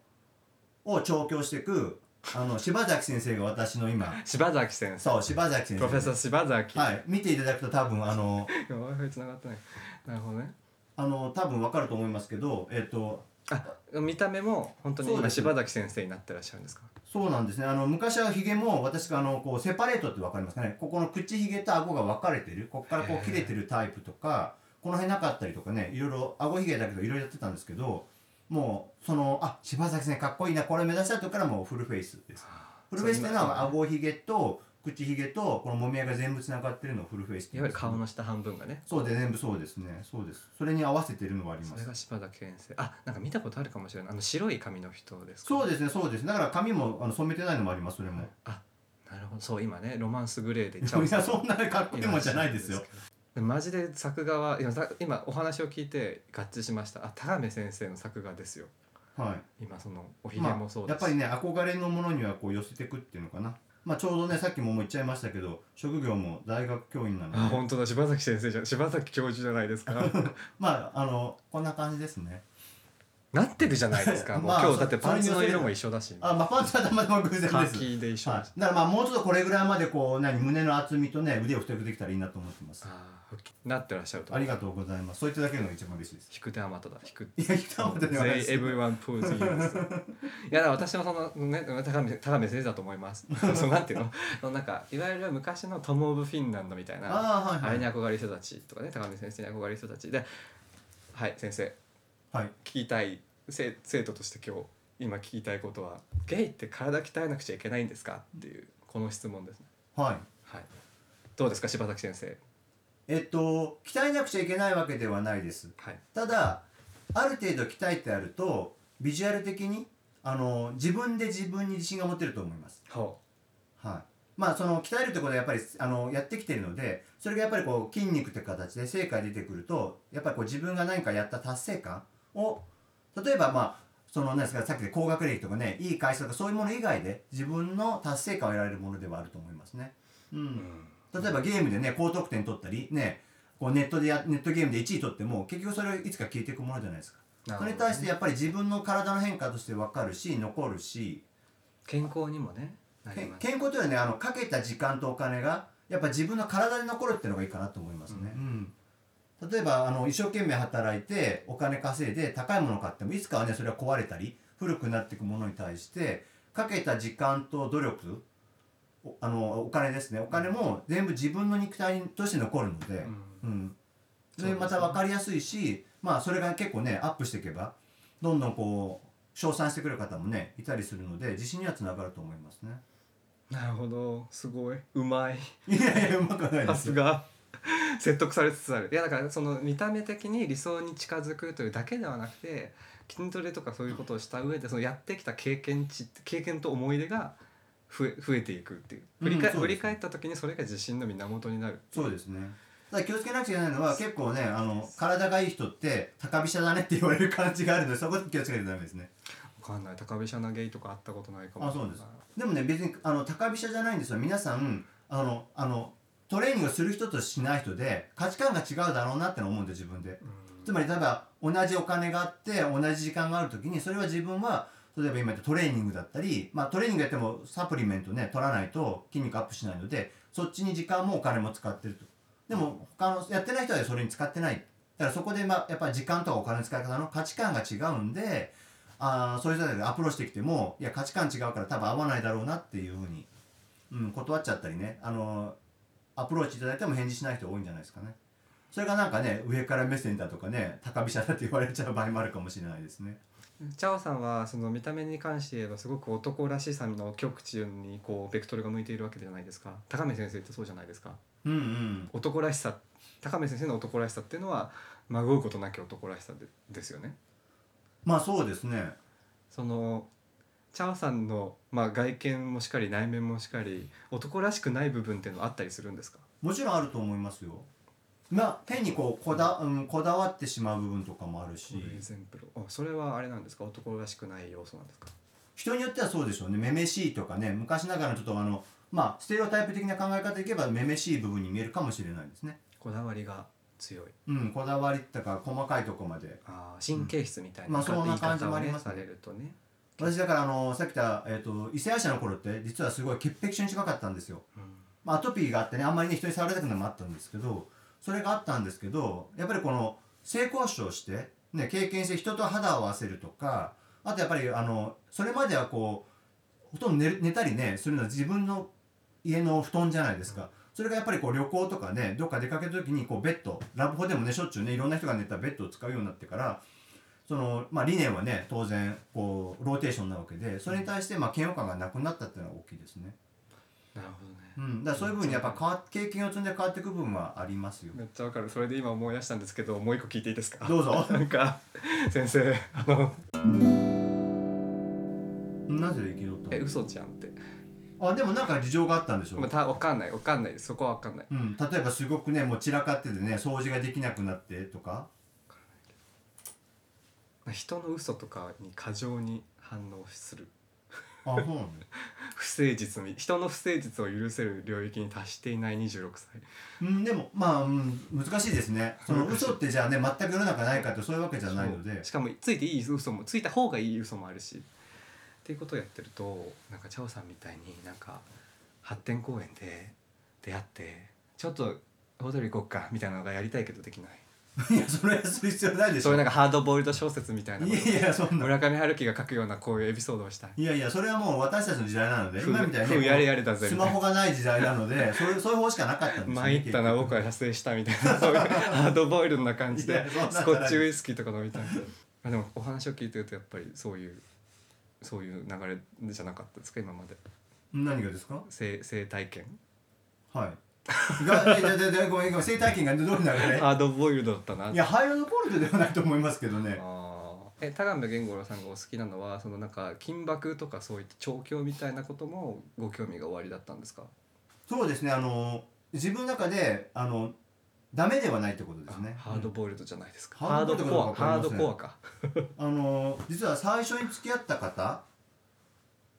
を調教していくあの柴崎先生が私の今柴崎先生。そう柴崎先生。プロフェッサー柴崎、はい見ていただくと多分あの 繋がってないなるほどね。あの多分わかると思いますけどえっ、とあ見た目も本当に今そうです柴崎先生になってらっしゃるんですか？そうなんですね。あの昔はヒゲも私があのこうセパレートって分かりますかね？ここの口ひげと顎が分かれてる。ここからこう切れてるタイプとかこの辺なかったりとかねいろいろ顎ひげだけどいろいろやってたんですけどもうそのあ柴崎先生かっこいいなこれ目指した時からもうフルフェイスです。フルフェイスっていうのは顎ひげと口ひげとこのもみあげが全部つながってるのをフルフェイスっていわゆる顔の下半分がね。そうで全部そうです。ねそうです。それに合わせてるのはあります。それが柴崎先生あなんか見たことあるかもしれない。あの白い髪の人ですか？そうですねそうですだから髪もあの染めてないのもありますそれも。あなるほど。そう今ねロマンスグレーでいやそんなかっこいいもんじゃないですよ。でマジで作画は今さ今お話を聞いて合致しました。あ田亀先生の作画ですよ。はい。今そのおひげまあもそうです。やっぱりね憧れのものにはこう寄せていくっていうのかなまあちょうどねさっきももう言っちゃいましたけど職業も大学教員なので。あ本当だ。柴崎先生じゃ柴崎教授じゃないですか。まああのこんな感じですねなってるじゃないですか。もうまあ今日だってそパンツの色も一緒だし。あまあパンツはたまたま偶然です。カーキで一緒はい。だし、、だからまあもうちょっとこれぐらいまでこう何胸の厚みとね腕を太くできたらいいなと思ってます。ああなってらっしゃると。ありがとうございます。そう言っていただけるのが一番嬉しいです。引く手あまただ。引く。いや一番ではないです They everyone pulls you いやだから私もそのね高見高見先生だと思います。そうなんていうの？そのなんかいわゆる昔のトム・オブ・フィンランドみたいなああはいはい。あれに憧れる人たちとかね高見先生に憧れる人たち。ではい先生。はい聞きたい生生徒として今日今聞きたいことはゲイって体鍛えなくちゃいけないんですかっていうこの質問ですね。はい。はい。どうですか柴崎先生。えっと鍛えなくちゃいけないわけではないです。はい。ただある程度鍛えてあるとビジュアル的にあの自分で自分に自信が持てると思います。ほはい。まあその鍛えるってことはやっぱりあのやってきてるのでそれがやっぱりこう筋肉って形で成果が出てくるとやっぱりこう自分が何かやった達成感を例えばまあその何ですかさっきで高学歴とかねいい会社とかそういうもの以外で自分の達成感を得られるものではあると思いますね。う、う、うんん、例えばゲームでね高得点取ったりねこうネットでやネットゲームで1位取っても結局それはいつか消えていくものじゃないですか。それに対してやっぱり自分の体の変化として分かるし残るし健康にもね健康というのはねあのかけた時間とお金がやっぱ自分の体に残るっていうのがいいかなと思いますね。うん例えばあの一生懸命働いてお金稼いで高いものを買ってもいつかはねそれは壊れたり古くなっていくものに対してかけた時間と努力おあのお金ですね。お金も全部自分の肉体として残るので、うん。うん、でまた分かりやすいしまあそれが結構ねアップしていけばどんどんこう称賛してくれる方もねいたりするので自信にはつながると思いますね。なるほど。すごい。うまい。いやいやうまくないですよ。さすが 説得されつつある。いやだからその見た目的に理想に近づくというだけではなくて筋トレとかそういうことをした上でそのやってきた経験値経験と思い出が増え増えていくっていう。振り,、うんそうです振り返った時にそれが自信の源になるそうですね。ただ気をつけなくちゃいけないのは結構ねあの体がいい人って高飛車だねって言われる感じがあるのでそこで気をつけないとダメですね。わかんない。高飛車なゲイとか会ったことないかも。あそうです。でもね別にあの高飛車じゃないんですよ。皆さんあのあのトレーニングをする人としない人で価値観が違うだろうなっての思うんで自分で。うん。つまり例えば同じお金があって同じ時間がある時にそれは自分は例えば今言ったトレーニングだったり、まあ、トレーニングやってもサプリメントね取らないと筋肉アップしないのでそっちに時間もお金も使ってると。でも他のやってない人はそれに使ってない。だからそこで、まあ、やっぱり時間とかお金の使い方の価値観が違うんであーそういう人たちがアプローチしてきてもいや価値観違うから多分合わないだろうなっていうふうに、うん、断っちゃったりね。あのアプローチいただいても返事しない人多いんじゃないですかね。それがなんかね上から目線だとかね高飛車だって言われちゃう場合もあるかもしれないですね。チャオさんはその見た目に関して言えばすごく男らしさの極致にこうベクトルが向いているわけじゃないですか高見先生ってそうじゃないですかうんうん。男らしさ高見先生の男らしさっていうのはまごうことなき男らしさでですよねまあそうですね。そのチャオさんの、まあ、外見もしかり内面もしかり男らしくない部分っていうのはあったりするんですか？もちろんあると思いますよ。まあ変にこうこだ,、うん、こだわってしまう部分とかもあるし。あそれはあれなんですか？男らしくない要素なんですか？人によってはそうでしょうね。めめしいとかね。昔ながらのちょっとあのまあステレオタイプ的な考え方でいけばめめしい部分に見えるかもしれないですね。こだわりが強い。うん、こだわりとか細かいとこまで。あー神経質みたいな、まあそんな感じもありますね。ね、私だからあのさっき言った、えー、と異性愛者の頃って実はすごい潔癖症に近かったんですよ。うんまあ、アトピーがあってねあんまりね人に触られたくないのもあったんですけどそれがあったんですけどやっぱりこの性交渉して、ね、経験して人と肌を合わせるとかあとやっぱりあのそれまではこうほとんど寝寝たりねするのは自分の家の布団じゃないですか。それがやっぱりこう旅行とかねどっか出かけた時にこうベッドラブホでもねしょっちゅうねいろんな人が寝たベッドを使うようになってからその、まあ、理念はね当然こうローテーションなわけでそれに対してまあ嫌悪感がなくなったっていうのは大きいですね。なるほどね。うん、だそういう部分にやっぱ変わ経験を積んで変わっていく部分はありますよ。めっちゃわかる。それで今思い出したんですけどもう一個聞いていいですか？どうぞ。なんか先生あのなぜ生きろったのえ嘘じゃんって、あでもなんか事情があったんでしょまあ、たわかんない。わかんないそこはわかんない。うん、例えばすごくねもう散らかっててね掃除ができなくなってとか人の嘘とかに過剰に反応する。あそうなんだ 不誠実に人の不誠実を許せる領域に達していない26歳。うん、でもまあ、うん、難しいですね。その嘘ってじゃあね全く世の中ないかってそういうわけじゃないので。しかもついていい嘘もついた方がいい嘘もあるし。っていうことをやってるとなんかチャオさんみたいになんか発展公園で出会ってちょっとホテル行こうかみたいなのがやりたいけどできない いやそれはする必要ないでしょ。そういうなんかハードボイルド小説みたいなこと。いやいやそんな。村上春樹が書くようなこういうエピソードをしたい。いやいやそれはもう私たちの時代なので。ふ今みたいにふやれやれだぜ。スマホがない時代なのでそういうそういう方しかなかったんですよ。参ったな僕は射精したみたいな。そういうハードボイルドな感じで スコッチウイスキーとか飲みたいあでもお話を聞いてるとやっぱりそういうそういう流れじゃなかったですか今まで。何がですか？性性体験。はいがいやいやいやごめんごめん生体験がどういう流れハードボイルドだったな。いやハイドポルトではないと思いますけどね。あー。え田上源五郎さんがお好きなのはそのなんか金箔とかそういった調教みたいなこともご興味がおありだったんですか？そうですねあの自分の中であのダメではないってことですね。あハードボイルドじゃないですか、ハハードードボイルドコアハードコアかあの実は最初に付き合った方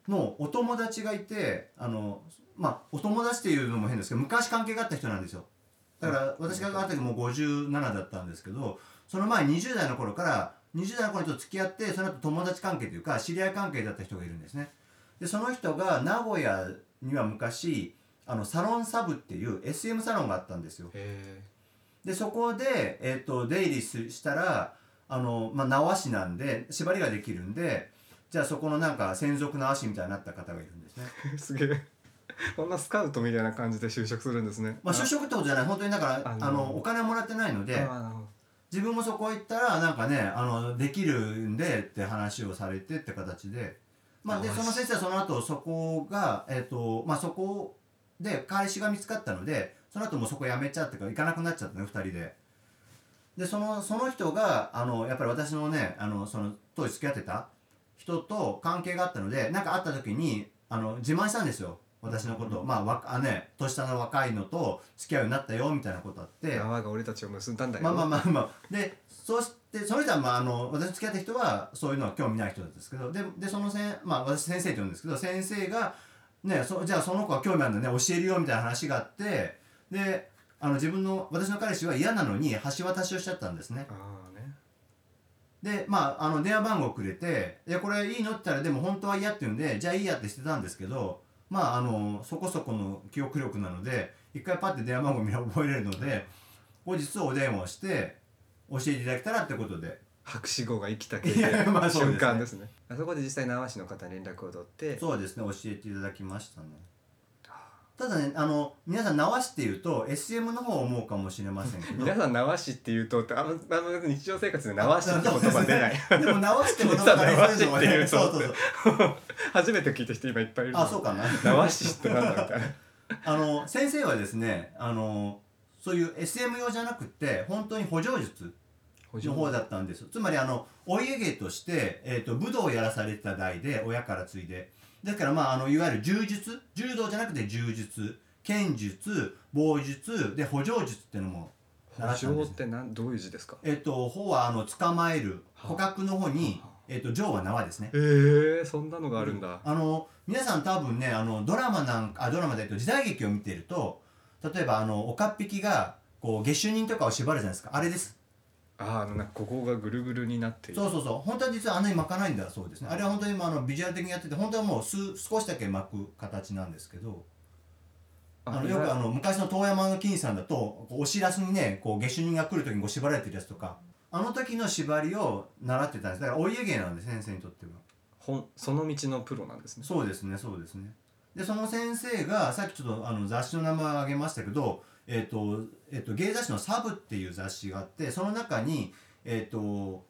のお友達がいてあのまあお友達っていうのも変ですけど昔関係があった人なんですよ。だから私が会った時もう57だったんですけどその前20代の頃から20代の頃と付き合ってその後友達関係というか知り合い関係だった人がいるんですね。でその人が名古屋には昔あのサロンサブっていう SM サロンがあったんですよ。へでそこで、えっと出入りすしたらあの、まあ、縄師なんで縛りができるんでじゃあそこのなんか専属縄師みたいになった方がいるんですね。え すげえ こんなスカウトみたいな感じで就職するんですね。まあ、就職ってことじゃない。本当にだからああののお金はもらってないので自分もそこ行ったらなんかねあのできるんでって話をされてって形で、まあ、でその先生はその後そこが、えっとまあ、そこで彼氏が見つかったのでその後もうそこ辞めちゃってから行かなくなっちゃったね2人で。でそのその人があのやっぱり私のねあのその当時付き合ってた人と関係があったので何か会った時にあの自慢したんですよ私のことを、まあわあね年下の若いのと付き合うようになったよみたいなことあって。縄が俺たちを結んだんだよまあまあまあまあ。でそしてその人は、まあ、あの私と付き合った人はそういうのは興味ない人だったんですけど。ででそのせん、まあ、私先生って言うんですけど先生が、ね、そじゃあその子は興味あるんだね教えるよみたいな話があって。であの自分の私の彼氏は嫌なのに橋渡しをしちゃったんですね。でまああの電話番号くれて「いやこれいいの?」って言ったらでも本当は嫌って言うんでじゃあいいやってしてたんですけどまああのそこそこの記憶力なので一回パッて電話番号見れば覚えれるので後日お電話をして教えていただけたらってことで。博士号が生きた経験まあそうですね。瞬間ですね。あそこで実際縄市の方に連絡を取ってそうですね。教えていただきましたねただねあの皆さん縄市っていうと SM の方を思うかもしれませんけど。皆さん縄市って言うとあんまあんま日常生活で縄市って言葉出ない。でも縄市って言葉がね縄市っていそうそう初めて聞いた人今いっぱいいるあそうかな。縄市ってなんだみたいな。あの先生はですねあのそういう SM 用じゃなくて本当に補助術の方だったんですつまりあのお家芸として、えー、と武道をやらされてた代で親から継いでだからまああのいわゆる柔術柔道じゃなくて柔術剣術棒術で補助術っていうのも習ったんです補助ってなんどういう字ですか？えっ、と「ほ」はあの捕まえるはあ。捕獲の方にはあ「えっと上」は縄ですね。えー、そんなのがあるんだ、あの皆さん多分ねあのドラマなんかあドラマで、えっと、時代劇を見てると例えばあの岡っ引きがこう下手人とかを縛るじゃないですか。あれですあーあのなんかここがぐるぐるになっている。そうそうそう。本当は実はあんなに巻かないんだそうですね。あれは本当にまああのビジュアル的にやってて本当はもう数少しだけ巻く形なんですけどあのよくあの昔の遠山の金さんだとおしらすにねこう下手人が来る時にこう縛られてるやつとかあの時の縛りを習ってたんです。だからお家芸なんです先生にとっては。本その道のプロなんですね。そうですねそうですね。でその先生がさっきちょっとあの雑誌の名前を挙げましたけどえっ、と,、えっと芸雑誌の「サブっていう雑誌があってその中にえっ、と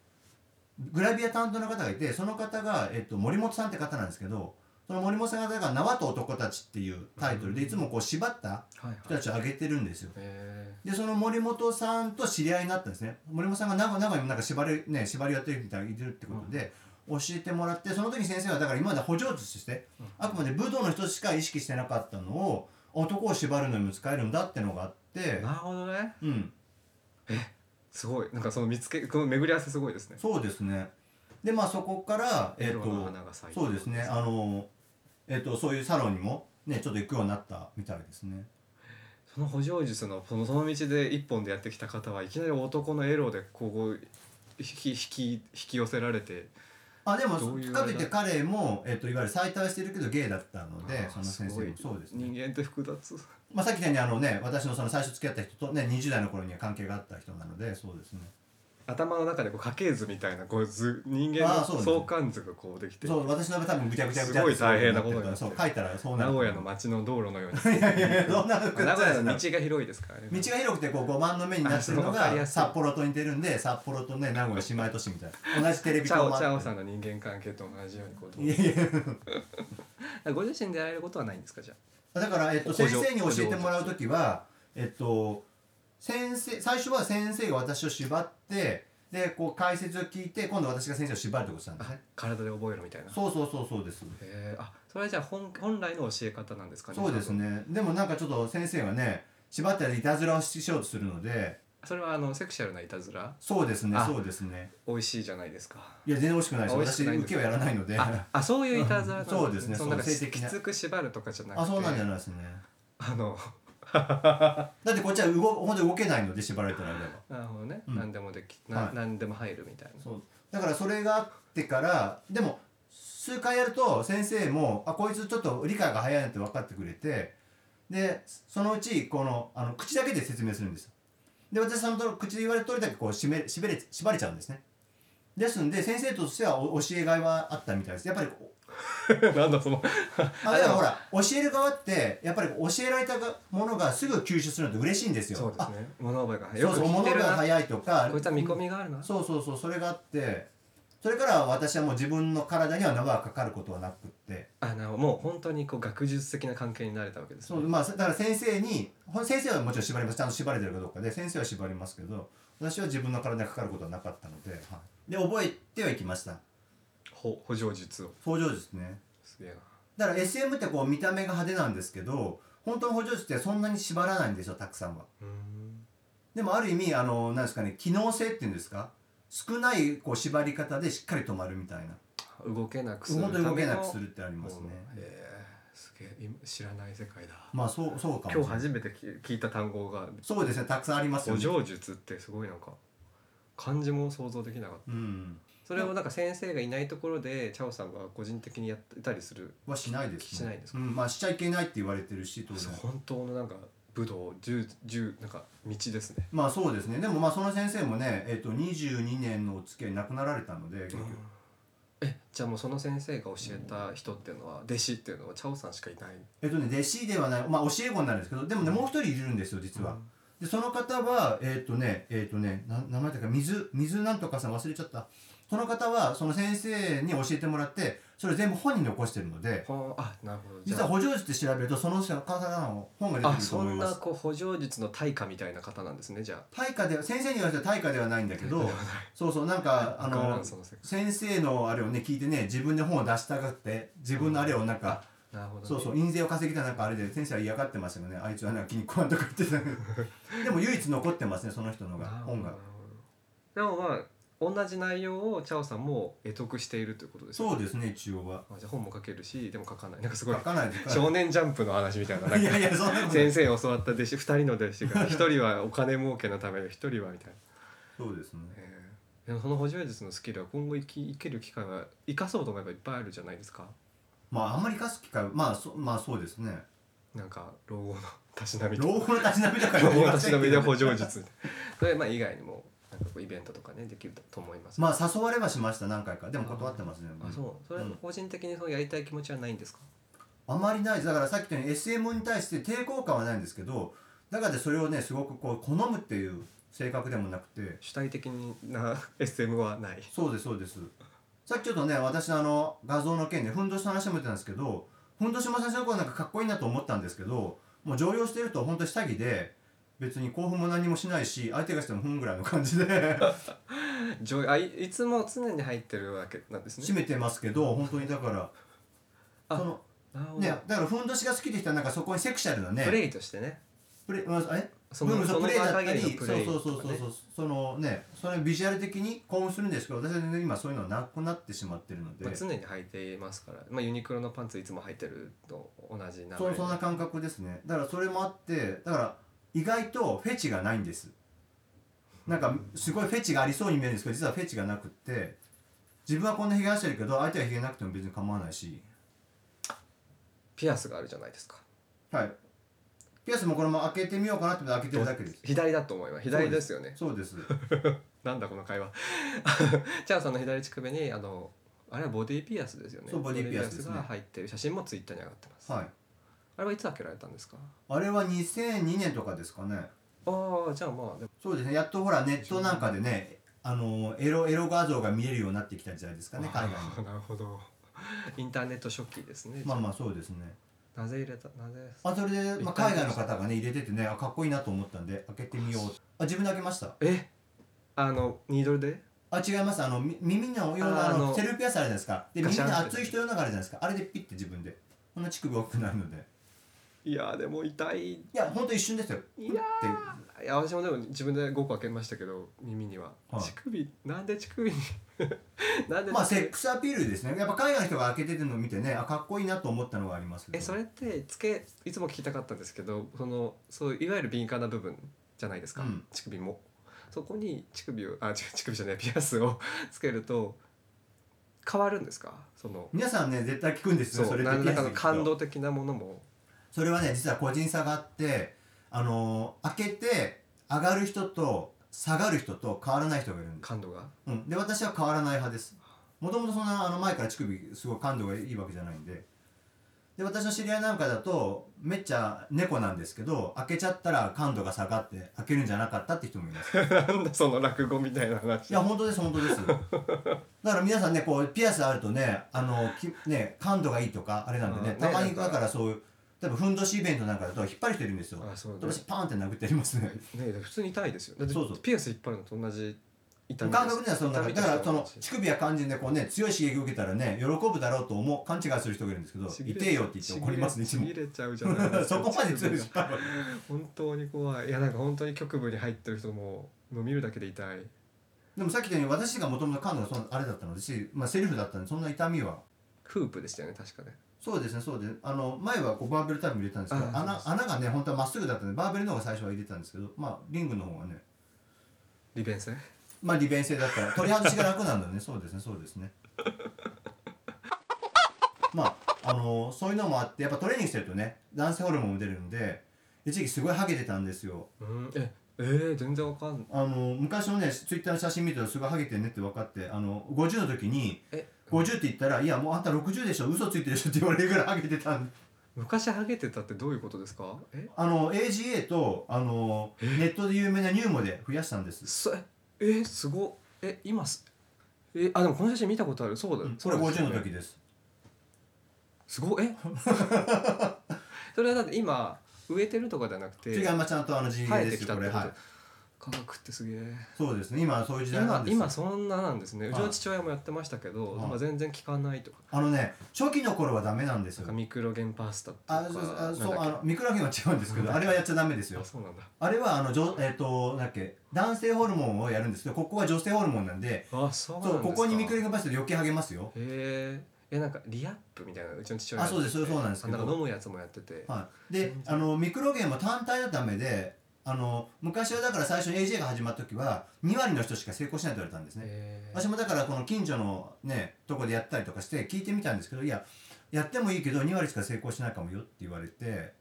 グラビア担当の方がいてその方が、えっと森本さんって方なんですけどその森本さんが「縄と男たち」っていうタイトルでいつもこう縛った人たちを挙げてるんですよ。えでその森本さんと知り合いになったんですね。森本さんが長長にもなんか縛り,、ね、縛りやってるみたいにいるってことで、教えてもらってその時先生はだから今まで補助術として、うん。あくまで武道の人しか意識してなかったのを男を縛るのにも使えるんだってのがあってー、なるほどね。うん。すごい。なんかその見つけこの巡り合わせすごいですね。そうですね。でまあそこからえっ、エロのとそうですね。あのえっ、とそういうサロンにもねちょっと行くようになったみたいですね。その補助術のそのその道で一本でやってきた方はいきなり男のエロでこう引き引き引き寄せられてあでもかといって彼も、えっといわゆる再退してるけどゲイだったのでその先生も。そうですね。人間って複雑。まあ、さっき言ったようにあのね私のその最初付き合った人とね20代の頃には関係があった人なのでそうですね頭の中でこう家系図みたいなこう図人間のあーそうです。相関図がこうできてそう私の場合多分ぐちゃぐちゃぐちゃすごい大変なことになってる。そう書いたらそうなる。名古屋の街の道路のように。いやいやいやそんな名古屋の道道が広いですからね。が広くてこう5番の目になってるのあそうわかりやすいが札幌と似てるんで札幌とね名古屋姉妹都市みたいな。同じテレビチャオチャオさんの人間関係と同じようにこういやいや。ご自身でやられることはないんですかじゃだから、えっと、補助先生に教えてもらう時はえっと先生最初は先生が私を縛ってでこう解説を聞いて今度私が先生を縛るってことなんですあね体で覚えるみたいな。そうそうそうそうです。へえあそれはじゃあ本本来の教え方なんですかねそうですね。でもなんかちょっと先生がね縛ったりいたずらをしようとするので。それはあのセクシャルないたずら？そうですねあそうですね。美味しいじゃないですか。いや全然美味しくないです。私受けはやらないので。ああそういういたずらなんそうですねそう性的な。きつく縛るとかじゃなくて。あそうなんじゃないですね。あのだってこっちは動本当に動けないので縛られてる間は。なるほどね、うん。何でもできな、はい。何でも入るみたいな。そう。だからそれがあってからでも数回やると先生もあこいつちょっと理解が早いなって分かってくれてでそのうちこのあの口だけで説明するんですよ。で私そのと口で言われる通りだけこう締め締めれ縛れちゃうんですね。ですんで先生としてはお教えがいはあったみたいです。やっぱり なんだそのあだからほら教える側ってやっぱり教えられたものがすぐ吸収するのって嬉しいんですよ。そうですね。物覚えがあそうそう物がよく聞いてるな。早いとかこいつは見込みがあるな、そうそうそうそれがあってそれから私はもう自分の体には縄がかかることはなくって。あなもう本当にこう学術的な関係になれたわけですね。そうまあだから先生に先生はもちろん縛ります。ちゃんと縛れてるかどうかで先生は縛りますけど私は自分の体にかかることはなかったので、はい、で覚えてはいきました。ほ補助術を。補助術ね。すげえな。だから SM ってこう見た目が派手なんですけど本当の補助術ってそんなに縛らないんですよたくさんは。でもある意味あのなんですかね機能性っていうんですか？少ないこう縛り方でしっかり止まるみたいな。動けなくする本当に動けなくするるってありますね、えーすげえ。今知らない世界だ。まあそうそうかもしれない今日初めて聞聞いた単語が。そうですねたくさんありますよね。補助術ってすごいなんか漢字も想像できなかった。うんそれをなんか先生がいないところでチャオさんが個人的にやってたりする？はしないですね。しないですか？うん、まあしちゃいけないって言われてるし当然。本当のなんか武道柔柔なんか道ですね。まあそうですね。でもまあその先生もね、えっと22年のお付き合い亡くなられたので結局、えじゃあもうその先生が教えた人っていうのは弟子っていうのはチャオさんしかいない？えっとね弟子ではない。まあ教え子になるんですけどでもねもう一人いるんですよ実は、でその方はえっ、とねえっ、とねな名前だか水水なんとかさん忘れちゃったその方はその先生に教えてもらってそれ全部本に残してるのではああなるほど。じ実はゃ補助術って調べるとその方の本が出てくると思います。なこう補助術の対価みたいな方なんですねじゃあ。対価では先生に言わせたら対価ではないんだけどそうそうなんかあの先生のあれをね聞いてね自分で本を出したがって自分のあれをなんか、なるほど、ね、そうそう印税を稼ぎたなんかあれで先生は嫌がってましたよね。あいつはなんか気に食わんとか言ってた。け どでも唯一残ってますねその人のが本が。でもまあ同じ内容をチャオさんも得得しているということですよそうですね一応は。あじゃあ本も書けるしでも書かない。なんかすごい。書かないで少年ジャンプの話みたいななんか。いやいやそんな先生に教わった弟子2人の弟子が1人はお金儲けのためで1人はみたいな、そうですね。えーでもその補助術のスキルは今後生き生きる機会は生かそうと思えばいっぱいあるじゃないですか。まああんまり生かす機会はまあそまあそうですね。なんか老後のたしなみと老後のたしなみとか老後のたしなみで補助術。それまあ以外にもイベントとかねできると思います。まあ誘われはしました何回か。でも断ってますねあ。そう。それうん。個人的にそうやりたい気持ちはないんですか、あまりない。ですだからさっき言ったように SM に対して抵抗感はないんですけどだからそれをねすごくこう好むっていう性格でもなくて。主体的な SM はない。そうですそうです。さっきちょっとね私のあの画像の件でふんどしの話も言ってたんですけどふんどしも最初の頃なんかかっこいいなと思ったんですけどもう常用してると本当に下着で別に興奮も何もしないし相手がしてもふんぐらいの感じで。上あいいつも常に入ってるわけなんですね。締めてますけど本当にだからあそのねだからふんどしが好きで人はなんかそこにセクシャルなねプレイとしてね。プレイまあえ？そのうんそのプレイだった限りりのプレイそうそうそうそうそのねそれビジュアル的に興奮するんですけど私は全然今そういうのはなくなってしまってるので、まあ、常に履いていますから、まあ、ユニクロのパンツいつも履いてると同じ流れそうそんな感覚ですね。だからそれもあってだから意外とフェチがないんです。なんかすごいフェチがありそうに見えるんですけど実はフェチがなくって自分はこんなひげ生やしてるけど相手はひげなくても別に構わないし。ピアスがあるじゃないですか。はい。ピアスもこれも開けてみようかなって開けてるだけです。左だと思います。左ですよね。そうです。なんだこの会話。チャーさんの左乳首にあのあれはボディピアスですよね。そうボディピアスが入ってる写真もツイッターに上がってます、はいあれはいつ開けられたんですか？あれは2002年とかですかね。ああじゃあまあでも。そうですね。やっとほらネットなんかでねあのエロエロ画像が見れるようになってきた時代ですかね海外あーなるほど。インターネット初期ですねにまあまあそうですね。なぜ入れたなぜあそれで、まあ、海外の方がね入れててねあかっこいいなと思ったんで開けてみようあ自分で開けました？え？あのニードルで？あ違います。あのみ耳のようなあののセルフピアスあるじゃないですか。で耳ガシャンって。に熱い人用のがあるじゃないですか。あれでピッて自分で。こんな乳首大きくなるのでいやーでも痛い。いやほんと一瞬ですよ。いやいや私もでも自分で5個開けましたけど耳には、はい。乳首なんで乳首に？なんでまあセックスアピールですね。やっぱ海外の人が開けてるのを見てねあかっこいいなと思ったのがありますけど。えそれってつけいつも聞きたかったんですけどそのそういわゆる敏感な部分じゃないですか、うん。乳首も。そこに乳首をあ違う乳首じゃないピアスをつけると変わるんですか？その皆さんね絶対聞くんですよそうれで何らかの感動的なものもそれはね実は個人差があってあのー開けて上がる人と下がる人と変わらない人がいるんです、感度が？うん、で私は変わらない派です。もともとそんなあの前から乳首すごい感度がいいわけじゃないんで。で私の知り合いなんかだとめっちゃ猫なんですけど開けちゃったら感度が下がって開けるんじゃなかったって人もいます。い なんだその落語みたいな話。や本当です本当です。だから皆さんねこうピアスあるとねあのきね感度がいいとかあれなんでねうん。たまにねだからそういう例えばふんどしイベントなんかだと引っ張る人いるんですよ。あそうね。飛ばしパーンって殴ってやりますね。ね普通に痛いですよだってそうそう。ピアス引っ張るのと同じ痛感みです。覚にはそんな痛みだからその乳首や肝心でこうね強い刺激を受けたらね喜ぶだろうと思う。勘違いする人がいるんですけどちぎれ痛えよって言って怒りますねいつも。ちぎれちゃうじゃないですか。そこまで強いですか本当に怖い。いやなんか本当に局部に入ってる人ももう見るだけで痛い。でもさっき言ったように私がもともと感度がそのあれだったのでし、まあ、セルフだったんでそんな痛みは。フープでしたよね確かねそうですねそうですあの前はこうバーベルタイプ入れたんですけどあ穴穴がね本当はまっすぐだったんでバーベルの方が最初は入れてたんですけどまあリングの方がね。利便性？まあ利便性だったら取り外しが楽なんだね。そうですねそうですね。まああのそういうのもあってやっぱトレーニングしてるとね男性ホルモンも出るんで一時期すごいハゲてたんですよ。うんええー、全然わかんない。あの昔のねツイッターの写真見たらすごいハゲてんねって分かってあの50の時にえ50って言ったら「いやもうあんた60でしょ嘘ついてるでしょ」って言われるぐらいハゲてたんで昔ハゲてたってどういうことですか？え？あの AGA とあのえ？ネットで有名なニューモで増やしたんです。そええー、すごえ今すえあでもこの写真見たことある。そうだ、それ50そうですよね。の時です。すごいえ？それはだって今植えてるとかじゃなくて違いますちゃんとあの地生えて毛ですきたってこと、よこれはい科学ってすげえ。そうですね。今はそういう時代な今んですよ。今そんななんですね。うちはいの父親もやってましたけど、はい。まあ、全然効かないとか。あのね初期の頃はダメなんですよ。ミクロゲンパスタとかあそうあのミクロゲンは違うんですけどあれはやっちゃダメですよ。あそうなんだ。あれはあのじょえっ、となんだっけ？男性ホルモンをやるんですけどここは女性ホルモンなんであそうなんですか。そうここにミクロゲンパスタ余計励ますよ。へええなんかリアップみたいなうちの父親あそうです。そうなんですけど。あなんか飲むやつもやってて。はい、であのミクロゲンも単体のためであの昔はだから最初に AJ が始まった時は2割の人しか成功しないと言われたんですね、へ私もだからこの近所のねとこでやったりとかして聞いてみたんですけどいややってもいいけど2割しか成功しないかもよって言われて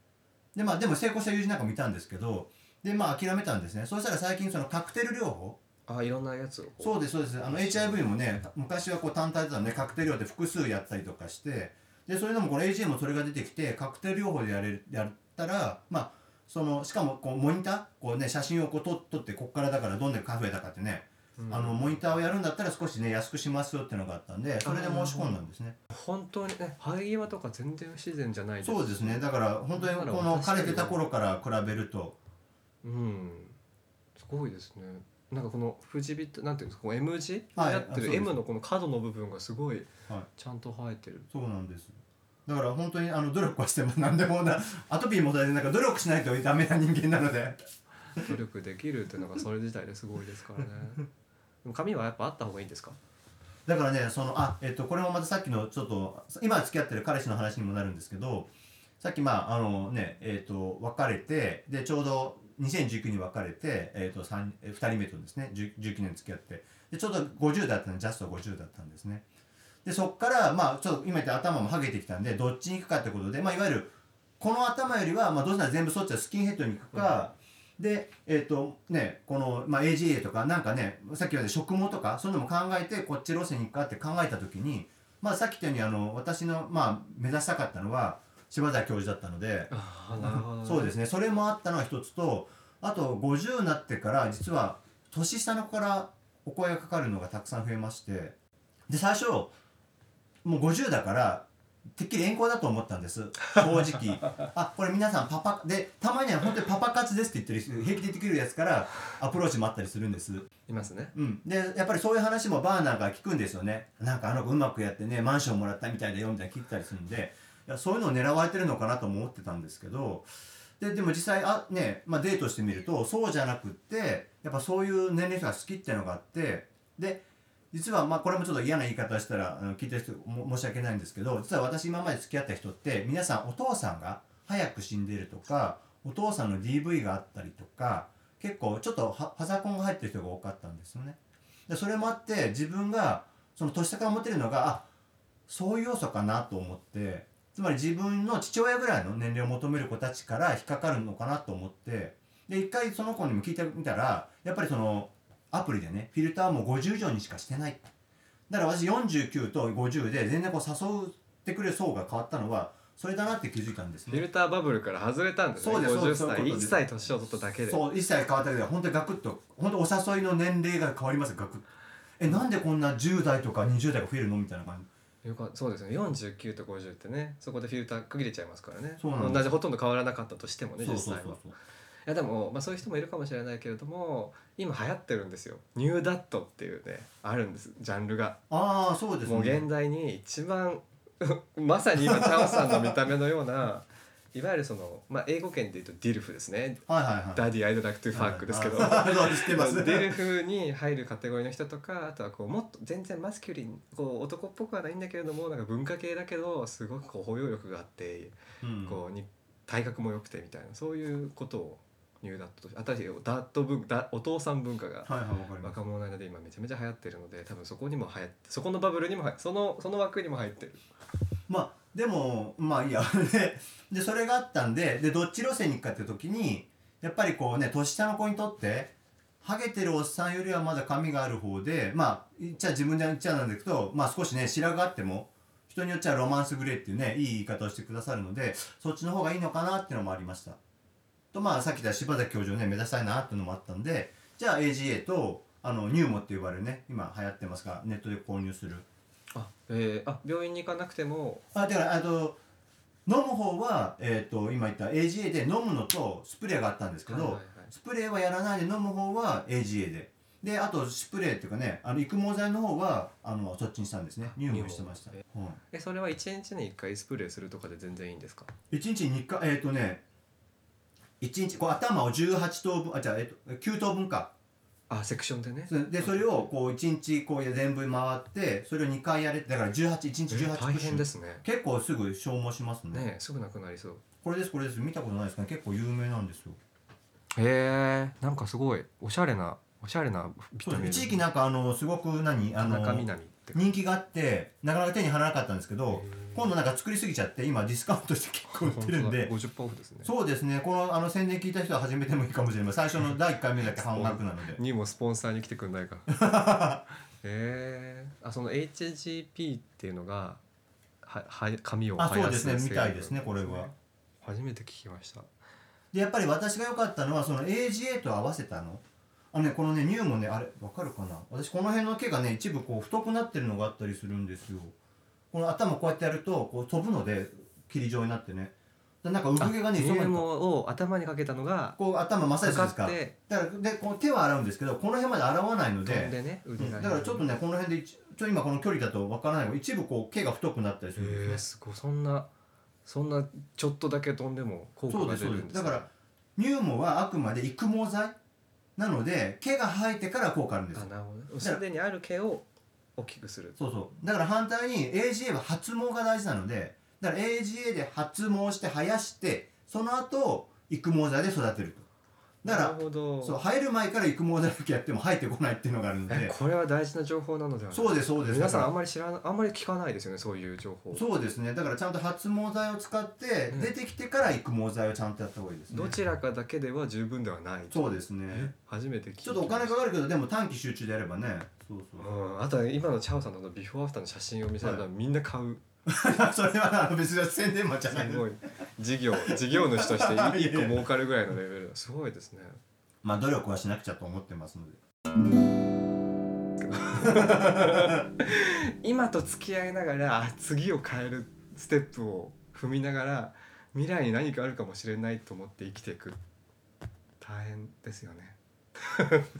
でまあでも成功した友人なんかもいたんですけどでまあ諦めたんですね。そしたら最近そのカクテル療法。あいろんなやつを。そうですそうです。あの HIV もね昔はこう単体だったのでカクテル療法で複数やったりとかしてでそれでもこの AGA もそれが出てきてカクテル療法でやれるやったらまあそのしかもこうモニター？こうね写真をこう撮撮ってここからだからどんだけ増えたかってね、うん。あのモニターをやるんだったら少しね安くしますよっていうのがあったんでそれで申し込んだんですね。本当にね生え際とか全然不自然じゃないそうですね。だから本当にこの枯れてた頃から比べると。うん。すごいですね。なんかこの藤ビってなんていうんですかこの M 字？にはい。なってる M のこの角の部分がすごいはい。ちゃんと生えてる。そうなんですだから本当にあの努力はしてます 何でもなアトピーも大事なんか努力しないとダメな人間なので。努力できるっていうのがそれ自体ですごいですからね。でも髪はやっぱあった方がいいんですか？だからねそのあえっとこれもまたさっきのちょっと今付き合ってる彼氏の話にもなるんですけどさっきまああのねえっと別れてでちょうど2019に別れて、えっと三え2人目とですね10 19年付き合ってでちょうど50だったんでジャスト50だったんですねでそっからまあちょっと今言った頭もハゲてきたんでどっちに行くかってことでまあいわゆるこの頭よりは、まあ、どうせなら全部そっちはスキンヘッドに行くか、でえっ、とねこの、まあ、AGA とかなんかねさっき言われた食毛とかそういうのも考えてこっち路線に行くかって考えた時に、まあ、さっき言ったようにあの私の、まあ、目指したかったのは柴田教授だったので、そうですね。それもあったのは一つとあと50になってから実は年下の子からお声がかかるのがたくさん増えましてで最初もう50だからてっきり遠行だと思ったんです。正直。あこれ皆さんパパでたまには本当にパパ活ですって言ってる平気で言ってくるやつからアプローチもあったりするんです。いますね。うん、でやっぱりそういう話もバーなんか聞くんですよね。なんかあの子うまくやってねマンションもらったみたいだよみたいな聞いたりするんで。いやそういうのを狙われてるのかなとも思ってたんですけど。ででも実際あ、ねまあ、デートしてみるとそうじゃなくってやっぱそういう年齢の人が好きっていうのがあって。で実はまあこれもちょっと嫌な言い方したらあの聞いてる人申し訳ないんですけど実は私今まで付き合った人って皆さんお父さんが早く死んでるとかお父さんの DV があったりとか結構ちょっとパザコンが入ってる人が多かったんですよね。でそれもあって自分がその年下から思ってるのがあそういう要素かなと思ってつまり自分の父親ぐらいの年齢を求める子たちから引っかかるのかなと思ってで一回その子にも聞いてみたらやっぱりそのアプリでねフィルターも50以上にしかしてない。だから私49と50で全然こう誘ってくれる層が変わったのはそれだなって気づいたんですね。フィルターバブルから外れたんですね。そうですそうです50歳1そういうことです。歳年を取っただけで。そう一切変わったけど本当にガクッと。本当お誘いの年齢が変わりますよガクッと。えなんでこんな10代とか20代が増えるのみたいな感じ？よかそうですね。49と50ってねそこでフィルター区切れちゃいますからね。そうなんです。同じほとんど変わらなかったとしてもねそう実際はそうそう。そういやでも、まあ、そういう人もいるかもしれないけれども今流行ってるんですよ。ニューダットっていうねあるんです。ジャンルが、ああそうですね。もう現代に一番 まさに今チャオさんの見た目のようないわゆるその、まあ、英語圏で言うと DILF ですね。はいはいはい。 Daddy I'd Like to Fuck ですけど、はいはい。知ってます。DILF に入るカテゴリーの人とかあとはこうもっと全然 masculine こう男っぽくはないんだけれどもなんか文化系だけどすごくこう包容力があって、うん。こうに体格も良くてみたいなそういうことを new dad として新しいダット文ダお父さん文化が若者の間で今めちゃめちゃ流行ってるので多分そこにも流行ってそこのバブルにも入そのその枠にも入ってる。まあでもまあいいや。ででそれがあったんででどっち路線に行くかっていう時にやっぱりこうね年下の子にとってハゲてるおっさんよりはまだ髪がある方でまあ言っちゃ自分で言っちゃなんだけどまあ少しね白があっても人によっちゃロマンスグレーっていうねいい言い方をしてくださるのでそっちの方がいいのかなっていうのもありましたとまあさっき言った柴崎教授をね目指したいなっていうのもあったんでじゃあ AGA とあのニューモって呼ばれるね今流行ってますがネットで購入する。あ、えー、あ病院に行かなくても。あだからあと飲む方は、えー、と今言った AGA で飲むのとスプレーがあったんですけど、はいはいはい。スプレーはやらないで飲む方は AGA で。であとスプレーっていうかねあの育毛剤の方はあのそっちにしたんですね。入門してました、えうん。えそれは1日に1回スプレーするとかで全然いいんですか？1日に2回えっ、とね1日こう頭を18等分あじゃあ、えー、と9等分か。あセクションでね。そでそれをこう1日こう全部回ってそれを2回やれだから18 1日18えー大変ですすね結構すぐ消耗しますね。ねえすぐなくなりそう。これですこれです。見たことないですか？ね結構有名なんですよ。へえ。んかすごいおしゃれなおしゃれなビタミン。一時期なんかあのすごく何？あの田中みなみ。って人気があってなかなか手に入らなかったんですけど今度なんか作りすぎちゃって今ディスカウントして結構売ってるんで本当だ50%オフですね。そうですね。このあの宣伝聞いた人は始めてもいいかもしれません。最初の第1回目だけ半額なので。にもスポンサーに来てくんないか。へえあその HGP っていうのがはは髪をあそうですね。みたいですねこれは。初めて聞きました。でやっぱり私が良かったのはその AGA と合わせたのあのねこのね乳もねあれわかるかな？私この辺の毛がね一部こう太くなってるのがあったりするんですよ。この頭こうやってやるとこう飛ぶので霧状になってね。だなんか産毛がねそばにを頭にかけたのがこう頭マッサージかですか？だからでこの手は洗うんですけどこの辺まで洗わないので。でねうん。だからちょっとねこの辺で一ちょ今この距離だとわからないけど一部こう毛が太くなったりするんですねすごい。そんなそんなちょっとだけ飛んでも効果がそうですそう出るんです。すでだから乳毛はあくまで育毛剤なので毛が生えてから効果あるんですよ。あなるほどすでにある毛を大きくする。そうそう。だから反対に AGA は発毛が大事なのでだから AGA で発毛して生やしてその後育毛剤で育てるとだかなるほど。らそう生える前から育毛剤だけやっても生えてこないっていうのがあるので。えこれは大事な情報なのではない。そうですそうです。皆さんあんまり知らなあんまり聞かないですよねそういう情報。らそうですね。だからちゃんと発毛剤を使ってうん。出てきてから育毛剤をちゃんとやった方がいいですね。どちらかだけでは十分ではないそうですね。初めて聞きちょっとお金かかるけどでも短期集中でやればね。そうそうう。ん、あとは今のチャオさんのビフォーアフターの写真を見せたらはい。みんな買う。それは別に宣伝マンじゃないすごい事業事業主としていや いや。一個儲かるぐらいのレベル。すごいですね。まあ努力はしなくちゃと思ってますので。今と付き合いながらあ次を変えるステップを踏みながら未来に何かあるかもしれないと思って生きていく。大変ですよね。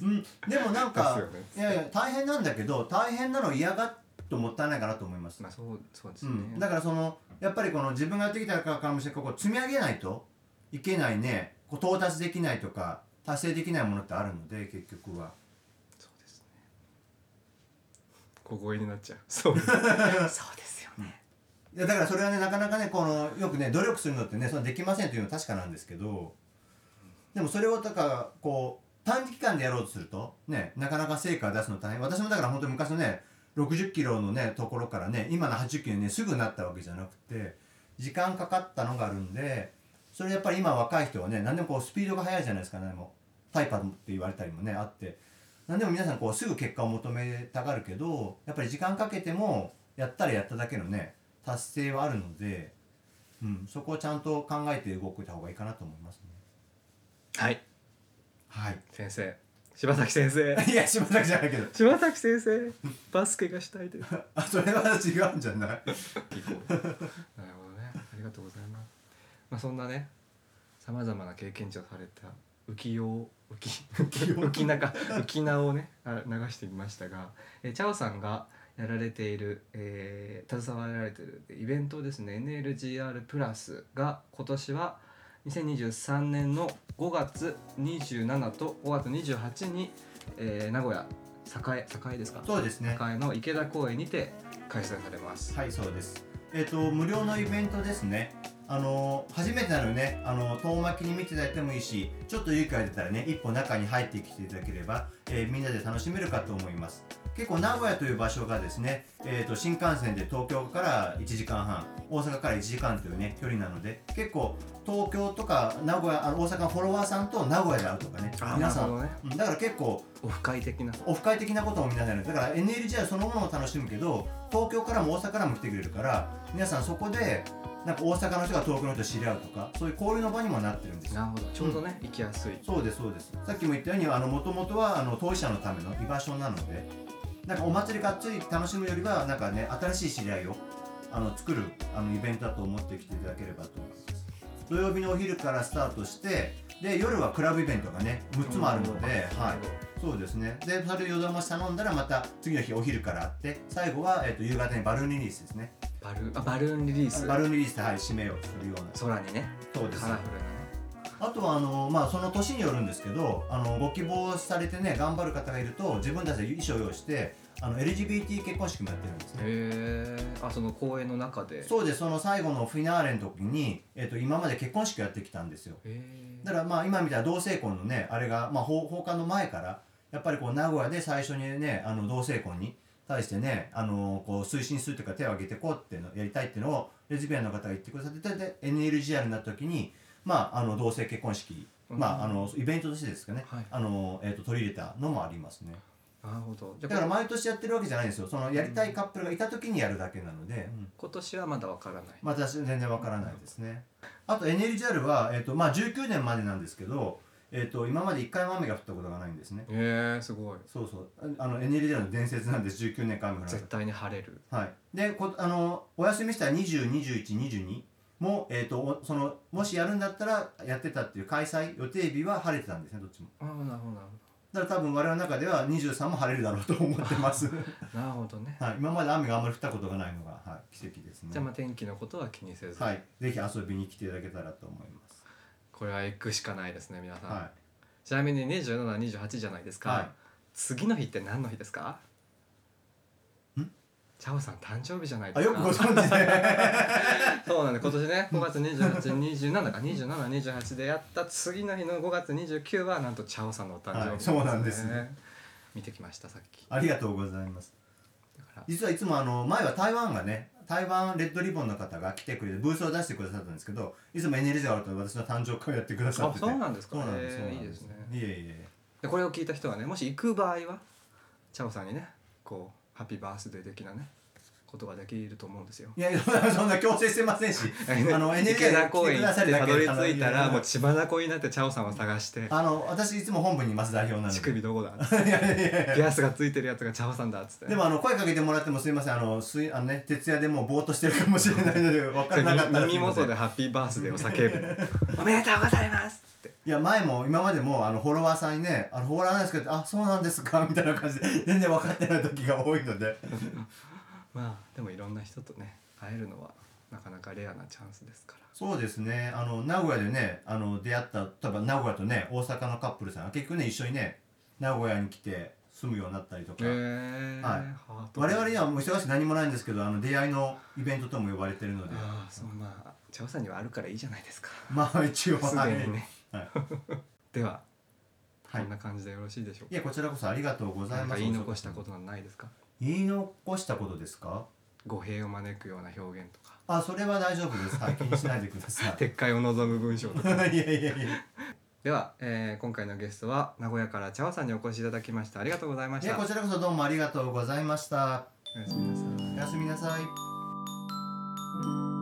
うん、でもなんか、ね。いやいや大変なんだけど大変なの嫌がっともったいないかなと思います、まあそうそうですね、うん、だからそのやっぱりこの自分がやってきたからもしれない積み上げないといけないねこう到達できないとか達成できないものってあるので結局は。そうですね。小声になっちゃう。そう そうですよね。いやだからそれはねなかなかねこのよくね努力するのってねそのできませんというのは確かなんですけどでもそれをだからこう短期間でやろうとするとねなかなか成果を出すの大変。私もだから本当に昔のね60キロのねところからね今の80キロにねすぐなったわけじゃなくて時間かかったのがあるんでそれやっぱり今若い人はね何でもこうスピードが速いじゃないですかねも。うタイパって言われたりもねあって。何でも皆さんこうすぐ結果を求めたがるけどやっぱり時間かけてもやったらやっただけのね達成はあるのでうん、そこをちゃんと考えて動くた方がいいかなと思いますね。はい。はい。先生柴崎先生。いや島崎じゃないけど。柴崎先生バスケがしたいです。あそれは違うんじゃない？なるほどね。ありがとうございます。まあそんなねさまざまな経験値をされた浮世浮き浮き中浮き名をねあ流してみましたが、えーチャオさんがやられている、えー携わられているイベントですね。NLGR プラスが今年は2023年の5月27と5月28に、えー名古屋栄栄ですか？そうですね。栄の池田公園にて開催されます。はいそうです。えっ、と無料のイベントですね。あの初めてなのでねあの遠巻きに見ていただいてもいいしちょっと勇気が出たらね一歩中に入ってきていただければ、えーみんなで楽しめるかと思います。結構名古屋という場所がですね、えー、と新幹線で東京から1時間半大阪から1時間というね距離なので結構東京とか名古屋あの大阪のフォロワーさんと名古屋で会うとかね。あ皆さん、ね。うんだから結構オフ会的な。オフ会的なことも皆さんやる。だから NLGR そのものを楽しむけど東京からも大阪からも来てくれるから皆さんそこでなんか大阪の人が東京の人と知り合うとかそういう交流の場にもなってるんですよ。なるほど。ちょうどね、行きやすい。そうですそうです。さっきも言ったようにもともとはあの当事者のための居場所なのでなんかお祭りがっつり楽しむよりはなんかね新しい知り合いをあの作るあのイベントだと思ってきていただければと思います土曜日のお昼からスタートしてで夜はクラブイベントがね6つもあるので、はい、そうですね。でそれを夜通し頼んだらまた次の日お昼からあって最後は、えっと夕方にバルーンリリースですね。バルあバルーンリリース。バルーンリリースで、はい、締めをするような。空にね。そうです。カラフルなね。あとはあの、まあ、その年によるんですけどあのご希望されてね頑張る方がいると自分たちで衣装を用意してあの LGBT 結婚式もやってるんですね。へえあその公演の中で。へそうですその最後のフィナーレの時に、えっと今まで結婚式をやってきたんですよ。えだからまあ今みたいな同性婚のねあれが、まあ、放放課の前からやっぱりこう名古屋で最初にねあの同性婚に対してねあのこう推進するというか手を挙げてこうっていうのやりたいっていうのをレズビアンの方が言ってくださっててで NLGR になった時にまああの同性結婚式まああのイベントとしてですかね、はい。あのえー、と取り入れたのもありますねなるほど。だからあ毎年やってるわけじゃないんですよ。そのやりたいカップルがいた時にやるだけなので、うん。今年はまだわからない。まあ私全然わからないですね。あと NLGR は、えーとまあ、19年までなんですけど、えー、と今まで1回も雨が降ったことがないんですね。へえすごい。そうそう。あの NLGR の伝説なんです。19年間雨降らなかっ絶対に晴れる。たはい。でこあのお休みしたら202122も、えー、とおそのもしやるんだったらやってたっていう開催予定日は晴れてたんですねどっちも。ああなるほどなるだから多分我々の中では23も晴れるだろうと思ってます、なるほどね。はい、今まで雨があんまり降ったことがないのが、はい、奇跡ですね。じゃあまあ天気のことは気にせず、はい、ぜひ遊びに来ていただけたらと思います。これは行くしかないですね皆さん、はちなみに2728じゃないですか、はい。次の日って何の日ですか？んチャオさん誕生日じゃないですかよくご存知で そうなんで今年ね5月2827か2728でやった次の日の5月29はなんとチャオさんのお誕生日はいそうなんですね。見てきましたさっき。ありがとうございます。実はいつもあの前は台湾がね台湾レッドリボンの方が来てくれてブースを出してくださったんですけどいつも NLG があると私の誕生会をやってくださってて。あそうなんですか？そうなんですへーいいですね。いえいえ。でこれを聞いた人はねもし行く場合はチャオさんにねこうハッピーバースデー的なねことができると思うんですよ。いやいやそんなそんな強制してませんし あの行が来てくださってたどり着いたらもうい血眼になってチャオさんを探してあの私いつも本部にいます代表なので。乳首どこだいやいやいやいや。ピアスがついてるやつがチャオさんだっつって。でもあの声かけてもらってもすいません。あのすいあのね徹夜でもうぼーっとしてるかもしれないので分からなかったら耳元でハッピーバースデーを叫ぶ。おめでとうございますって。いや前も今までもあのフォロワーさんにね「あのフォロワーなんですけどあそうなんですか」みたいな感じで全然分かってない時が多いので。まあでもいろんな人とね会えるのはなかなかレアなチャンスですから。そうですね。あの名古屋でねあの出会った例えば名古屋とね大阪のカップルさんが結局ね一緒にね名古屋に来て住むようになったりとか、へえはい。我々にはもう忙しく何もないんですけどあの出会いのイベントとも呼ばれてるので。ああそうまあチャオさんにはあるからいいじゃないですか。まあ一応すはいでにねはい。でははい。こんな感じでよろしいでしょうか？いやこちらこそありがとうございまか言い残したことはないですか？言い残したことですか？語弊を招くような表現とか。あそれは大丈夫です。はい気にしないでください。撤回を望む文章とか。いやいやいや。では、えー今回のゲストは名古屋からチャオさんにお越しいただきました。ありがとうございました。いやこちらこそどうもありがとうございました。おやすみなさい。おやすみなさい